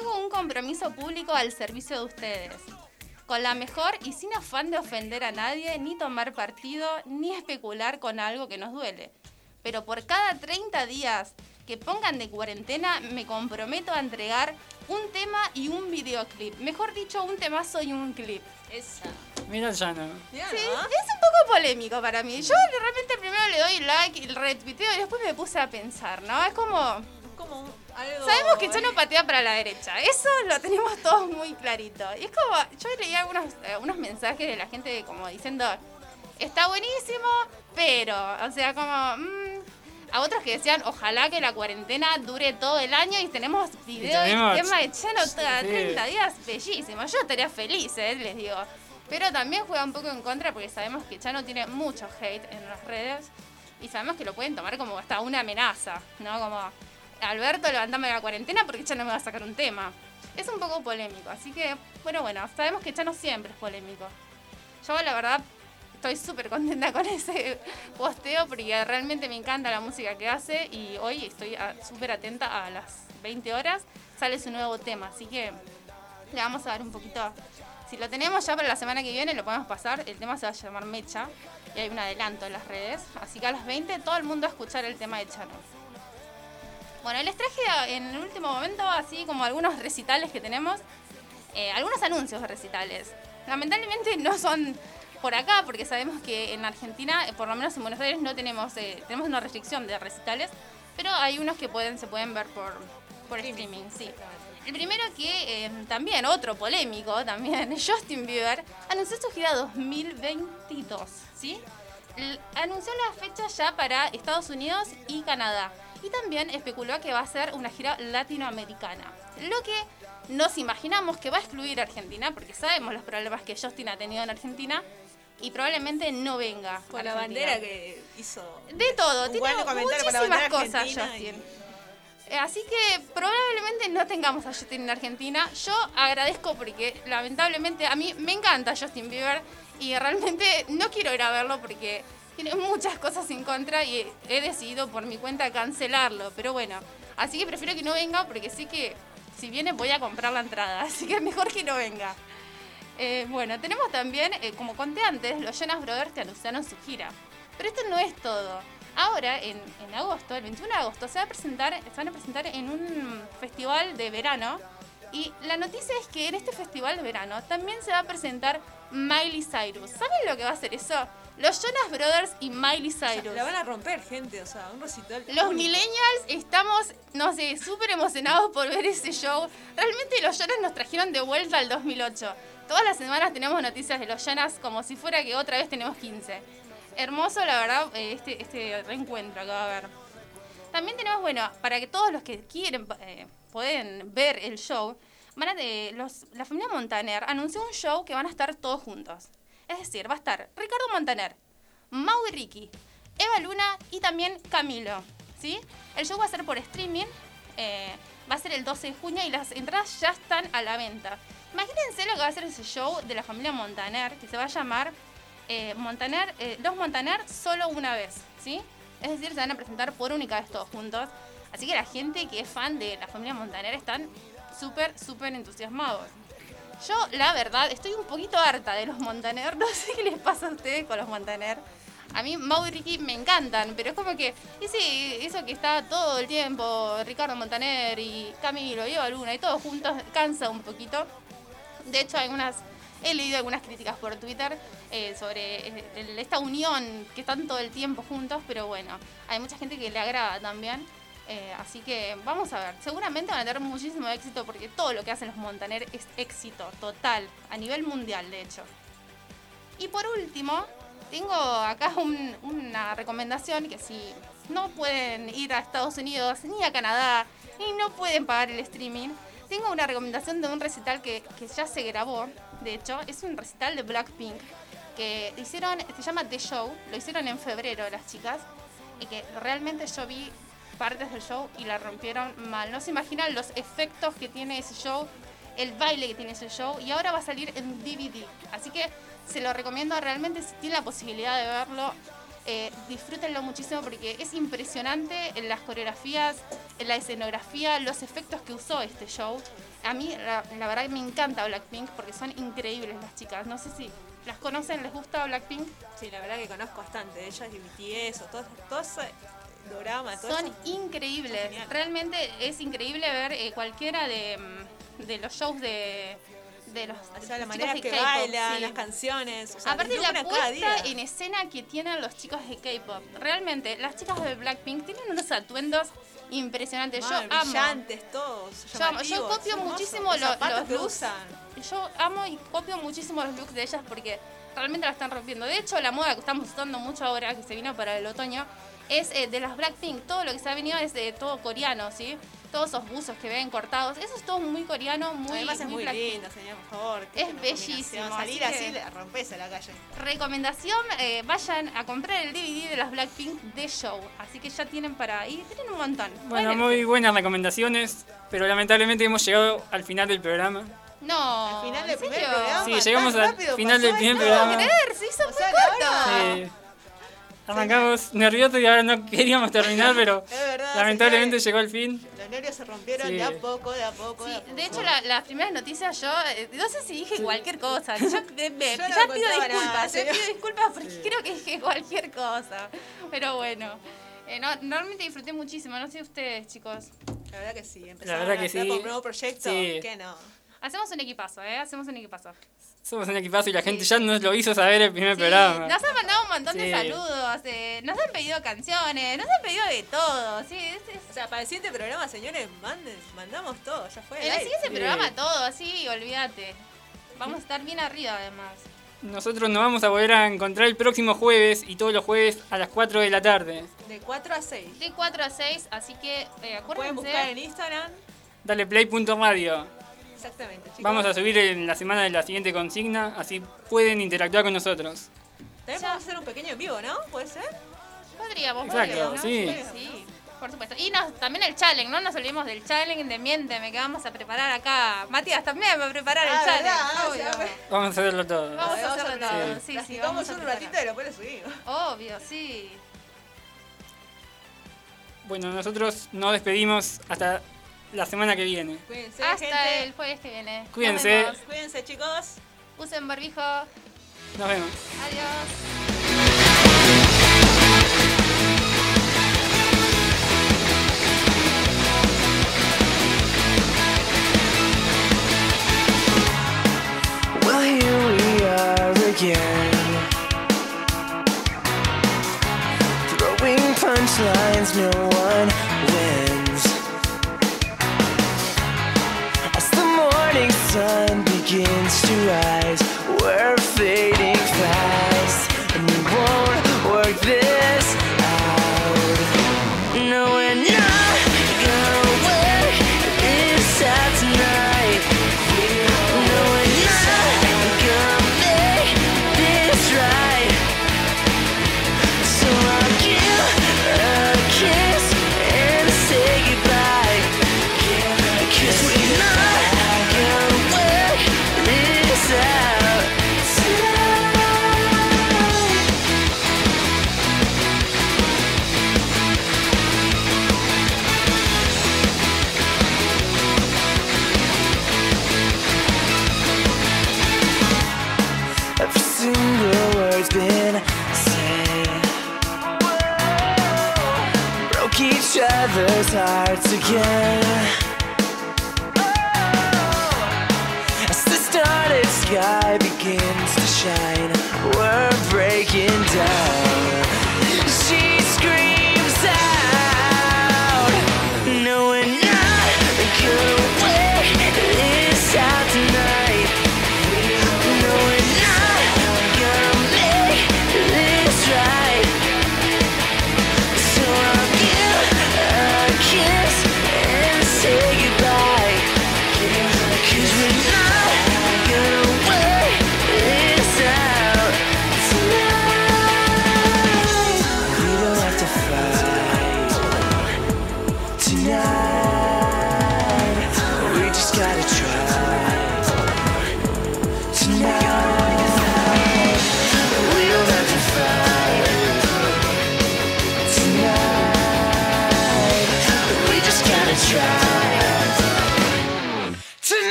Hago un compromiso público al servicio de ustedes. Con la mejor y sin afán de ofender a nadie, ni tomar partido, ni especular con algo que nos duele. Pero por cada 30 días que pongan de cuarentena, me comprometo a entregar un tema y un videoclip. Mejor dicho, un temazo y un clip. Esa. Mira el llano. Sí, es un poco polémico para mí. Yo de repente primero le doy like y retuiteo y después me puse a pensar, ¿no? Es como... Como algo. Sabemos que Chano patea para la derecha. Eso lo tenemos todos muy clarito. Y es como, yo leí algunos eh, unos mensajes de la gente como diciendo, está buenísimo, pero, o sea, como... mm, a otros que decían, ojalá que la cuarentena dure todo el año y tenemos video y, tema de Chano cada Sí. 30 días, bellísimo. Yo estaría feliz, eh, les digo. Pero también juega un poco en contra porque sabemos que Chano tiene mucho hate en las redes y sabemos que lo pueden tomar como hasta una amenaza, ¿no? Como, Alberto, levantame la cuarentena porque Chano me va a sacar un tema. Es un poco polémico, así que, bueno, bueno, sabemos que Chano siempre es polémico. Yo, la verdad, estoy súper contenta con ese posteo porque realmente me encanta la música que hace y hoy estoy súper atenta a las 20 horas. Sale su nuevo tema, así que le vamos a dar un poquito. Si lo tenemos ya para la semana que viene, lo podemos pasar. El tema se va a llamar Mecha. Y hay un adelanto en las redes. Así que a las 20 todo el mundo a escuchar el tema de Chano. Bueno, les traje en el último momento, así como algunos recitales que tenemos, eh, algunos anuncios de recitales. Lamentablemente no son por acá, porque sabemos que en Argentina, eh, por lo menos en Buenos Aires, no tenemos, eh, tenemos una restricción de recitales, pero hay unos que pueden, se pueden ver por, por streaming, sí. El primero que también, otro polémico también, Justin Bieber, anunció su gira 2022, ¿sí? anunció la fecha ya para Estados Unidos y Canadá y también especuló que va a ser una gira latinoamericana. Lo que nos imaginamos que va a excluir a Argentina, porque sabemos los problemas que Justin ha tenido en Argentina y probablemente no venga. Con la bandera que hizo. De todo, tiene muchísimas cosas Justin. Eh, así que probablemente no tengamos a Justin en Argentina. Yo agradezco porque lamentablemente a mí me encanta Justin Bieber y realmente no quiero ir a verlo porque tiene muchas cosas en contra y he decidido por mi cuenta cancelarlo. Pero bueno, así que prefiero que no venga porque sé que si viene voy a comprar la entrada. Así que mejor que no venga. Eh, bueno, tenemos también, eh, como conté antes, los Jonas Brothers que anunciaron su gira. Pero esto no es todo. Ahora, en, en, agosto, el 21 de agosto, se, va a presentar, se van a presentar en un festival de verano. Y la noticia es que en este festival de verano también se va a presentar Miley Cyrus. ¿Saben lo que va a hacer eso? Los Jonas Brothers y Miley Cyrus. la van a romper, gente, o sea, un recital. Los millennials estamos, no sé, súper emocionados por ver ese show. Realmente los Jonas nos trajeron de vuelta al 2008. Todas las semanas tenemos noticias de los Jonas como si fuera que otra vez tenemos 15. Hermoso, la verdad, eh, este, este reencuentro que va a haber. También tenemos, bueno, para que todos los que quieren eh, pueden ver el show, van a, los, la familia Montaner anunció un show que van a estar todos juntos. Es decir, va a estar Ricardo Montaner, Mau y Ricky, Eva Luna y también Camilo. ¿sí? El show va a ser por streaming, eh, va a ser el 12 de junio y las entradas ya están a la venta. Imagínense lo que va a ser ese show de la familia Montaner, que se va a llamar eh, Montaner, eh, Los Montaner solo una vez. ¿sí? Es decir, se van a presentar por única vez todos juntos. Así que la gente que es fan de la familia Montaner están súper, súper entusiasmados. Yo, la verdad, estoy un poquito harta de los Montaner. No sé qué les pasa a ustedes con los Montaner. A mí Mau y Ricky me encantan, pero es como que ese, eso que está todo el tiempo, Ricardo Montaner y Camilo y Eva Luna y todos juntos, cansa un poquito. De hecho, algunas, he leído algunas críticas por Twitter eh, sobre eh, esta unión que están todo el tiempo juntos, pero bueno, hay mucha gente que le agrada también. Eh, así que vamos a ver. Seguramente van a tener muchísimo éxito porque todo lo que hacen los Montaner es éxito total, a nivel mundial, de hecho. Y por último, tengo acá una recomendación que si no pueden ir a Estados Unidos ni a Canadá y no pueden pagar el streaming, tengo una recomendación de un recital que, que ya se grabó. De hecho, es un recital de Blackpink que hicieron, se llama The Show, lo hicieron en febrero las chicas y que realmente yo vi partes del show y la rompieron mal. No se imaginan los efectos que tiene ese show, el baile que tiene ese show y ahora va a salir en DVD. Así que se lo recomiendo realmente si tienen la posibilidad de verlo. Eh, disfrútenlo muchísimo porque es impresionante en las coreografías, en la escenografía, los efectos que usó este show. A mí, la, verdad, me encanta Blackpink porque son increíbles las chicas. No sé si las conocen, les gusta Blackpink. Sí, la verdad que conozco bastante ellas y BTS o todo son increíbles. Realmente es increíble ver eh, cualquiera de, mm, de, los shows de, de los o sea, la manera que bailan, las canciones. O Aparte la puesta en escena que tienen los chicos de K-pop. Realmente, las chicas de Blackpink tienen unos atuendos impresionantes. yo amo. Brillantes todos. Yo, yo, copio muchísimo los, los looks. Usan. Yo amo y copio muchísimo los looks de ellas porque realmente la están rompiendo. De hecho, la moda que estamos usando mucho ahora, que se vino para el otoño, es eh, de las Blackpink. Todo lo que se ha venido es de todo coreano, ¿sí? Todos esos buzos que ven cortados. Eso es todo muy coreano, muy Además es muy, lindo, señor, por favor. Es bellísimo. Salir así, así rompes a la calle. Recomendación, eh, vayan a comprar el DVD de las Blackpink de Show. Así que ya tienen para ir. Tienen un montón. Bueno, muy buenas recomendaciones, pero lamentablemente hemos llegado al final del programa. No. ¿Al final del primer programa? Sí, llegamos al final del primer programa. No puedo creer, se hizo muy corto. Sí. Arrancamos nerviosos y ahora no queríamos terminar, pero verdad, lamentablemente llegó el fin. Los nervios se rompieron Sí. de a poco, de a poco. de a Sí, poco. de hecho, la- las primeras noticias yo, eh, no sé si dije cualquier cosa. Yo, me- Yo no ya contaba pido disculpas, eh, pido disculpas porque creo que dije cualquier cosa. Pero bueno, eh, no, realmente disfruté muchísimo, no sé ustedes, chicos. La verdad que sí, verdad a que hacer sí. con un nuevo proyecto. Sí. ¿Qué no? Hacemos un equipazo, ¿eh? Hacemos un equipazo. Somos un equipazo y la gente ya nos lo hizo saber el primer programa. Nos han mandado un montón de Sí. saludos, eh, nos han pedido canciones, nos han pedido de todo. Sí, es- es- O sea, para el siguiente programa, señores, manden, mandamos todo, ya fue. en el siguiente Sí. programa todo, así, olvídate. Vamos a estar bien arriba además. Nosotros nos vamos a volver a encontrar el próximo jueves y todos los jueves a las 4 de la tarde. De 4 a 6. De 4 a 6, así que eh, acuérdense. Pueden buscar en Instagram. Dale play.radio. Exactamente, chicos. Vamos a subir en la semana de la siguiente consigna, así pueden interactuar con nosotros. También podemos hacer un pequeño en vivo, ¿no? ¿Puede ser? Podríamos, Exacto, podríamos, ¿no? sí. sí. Por supuesto. Y nos- también el challenge, no nos olvidemos del challenge de Miénteme que vamos a preparar acá. Matías también va a preparar Ah, el challenge. verdad, ah, obvio. Vamos a hacerlo todo. Vamos a Vamos a hacerlo preparar. todo. Sí, sí, vamos a un ratito y lo subimos. Obvio, sí. Bueno, nosotros nos despedimos hasta la semana que viene. Cuídense, Hasta gente. el jueves que viene. Cuídense. Cuídense, chicos. Usen barbijo. Nos vemos. Adiós. Again. Throwing punchlines, no one sun begins to rise,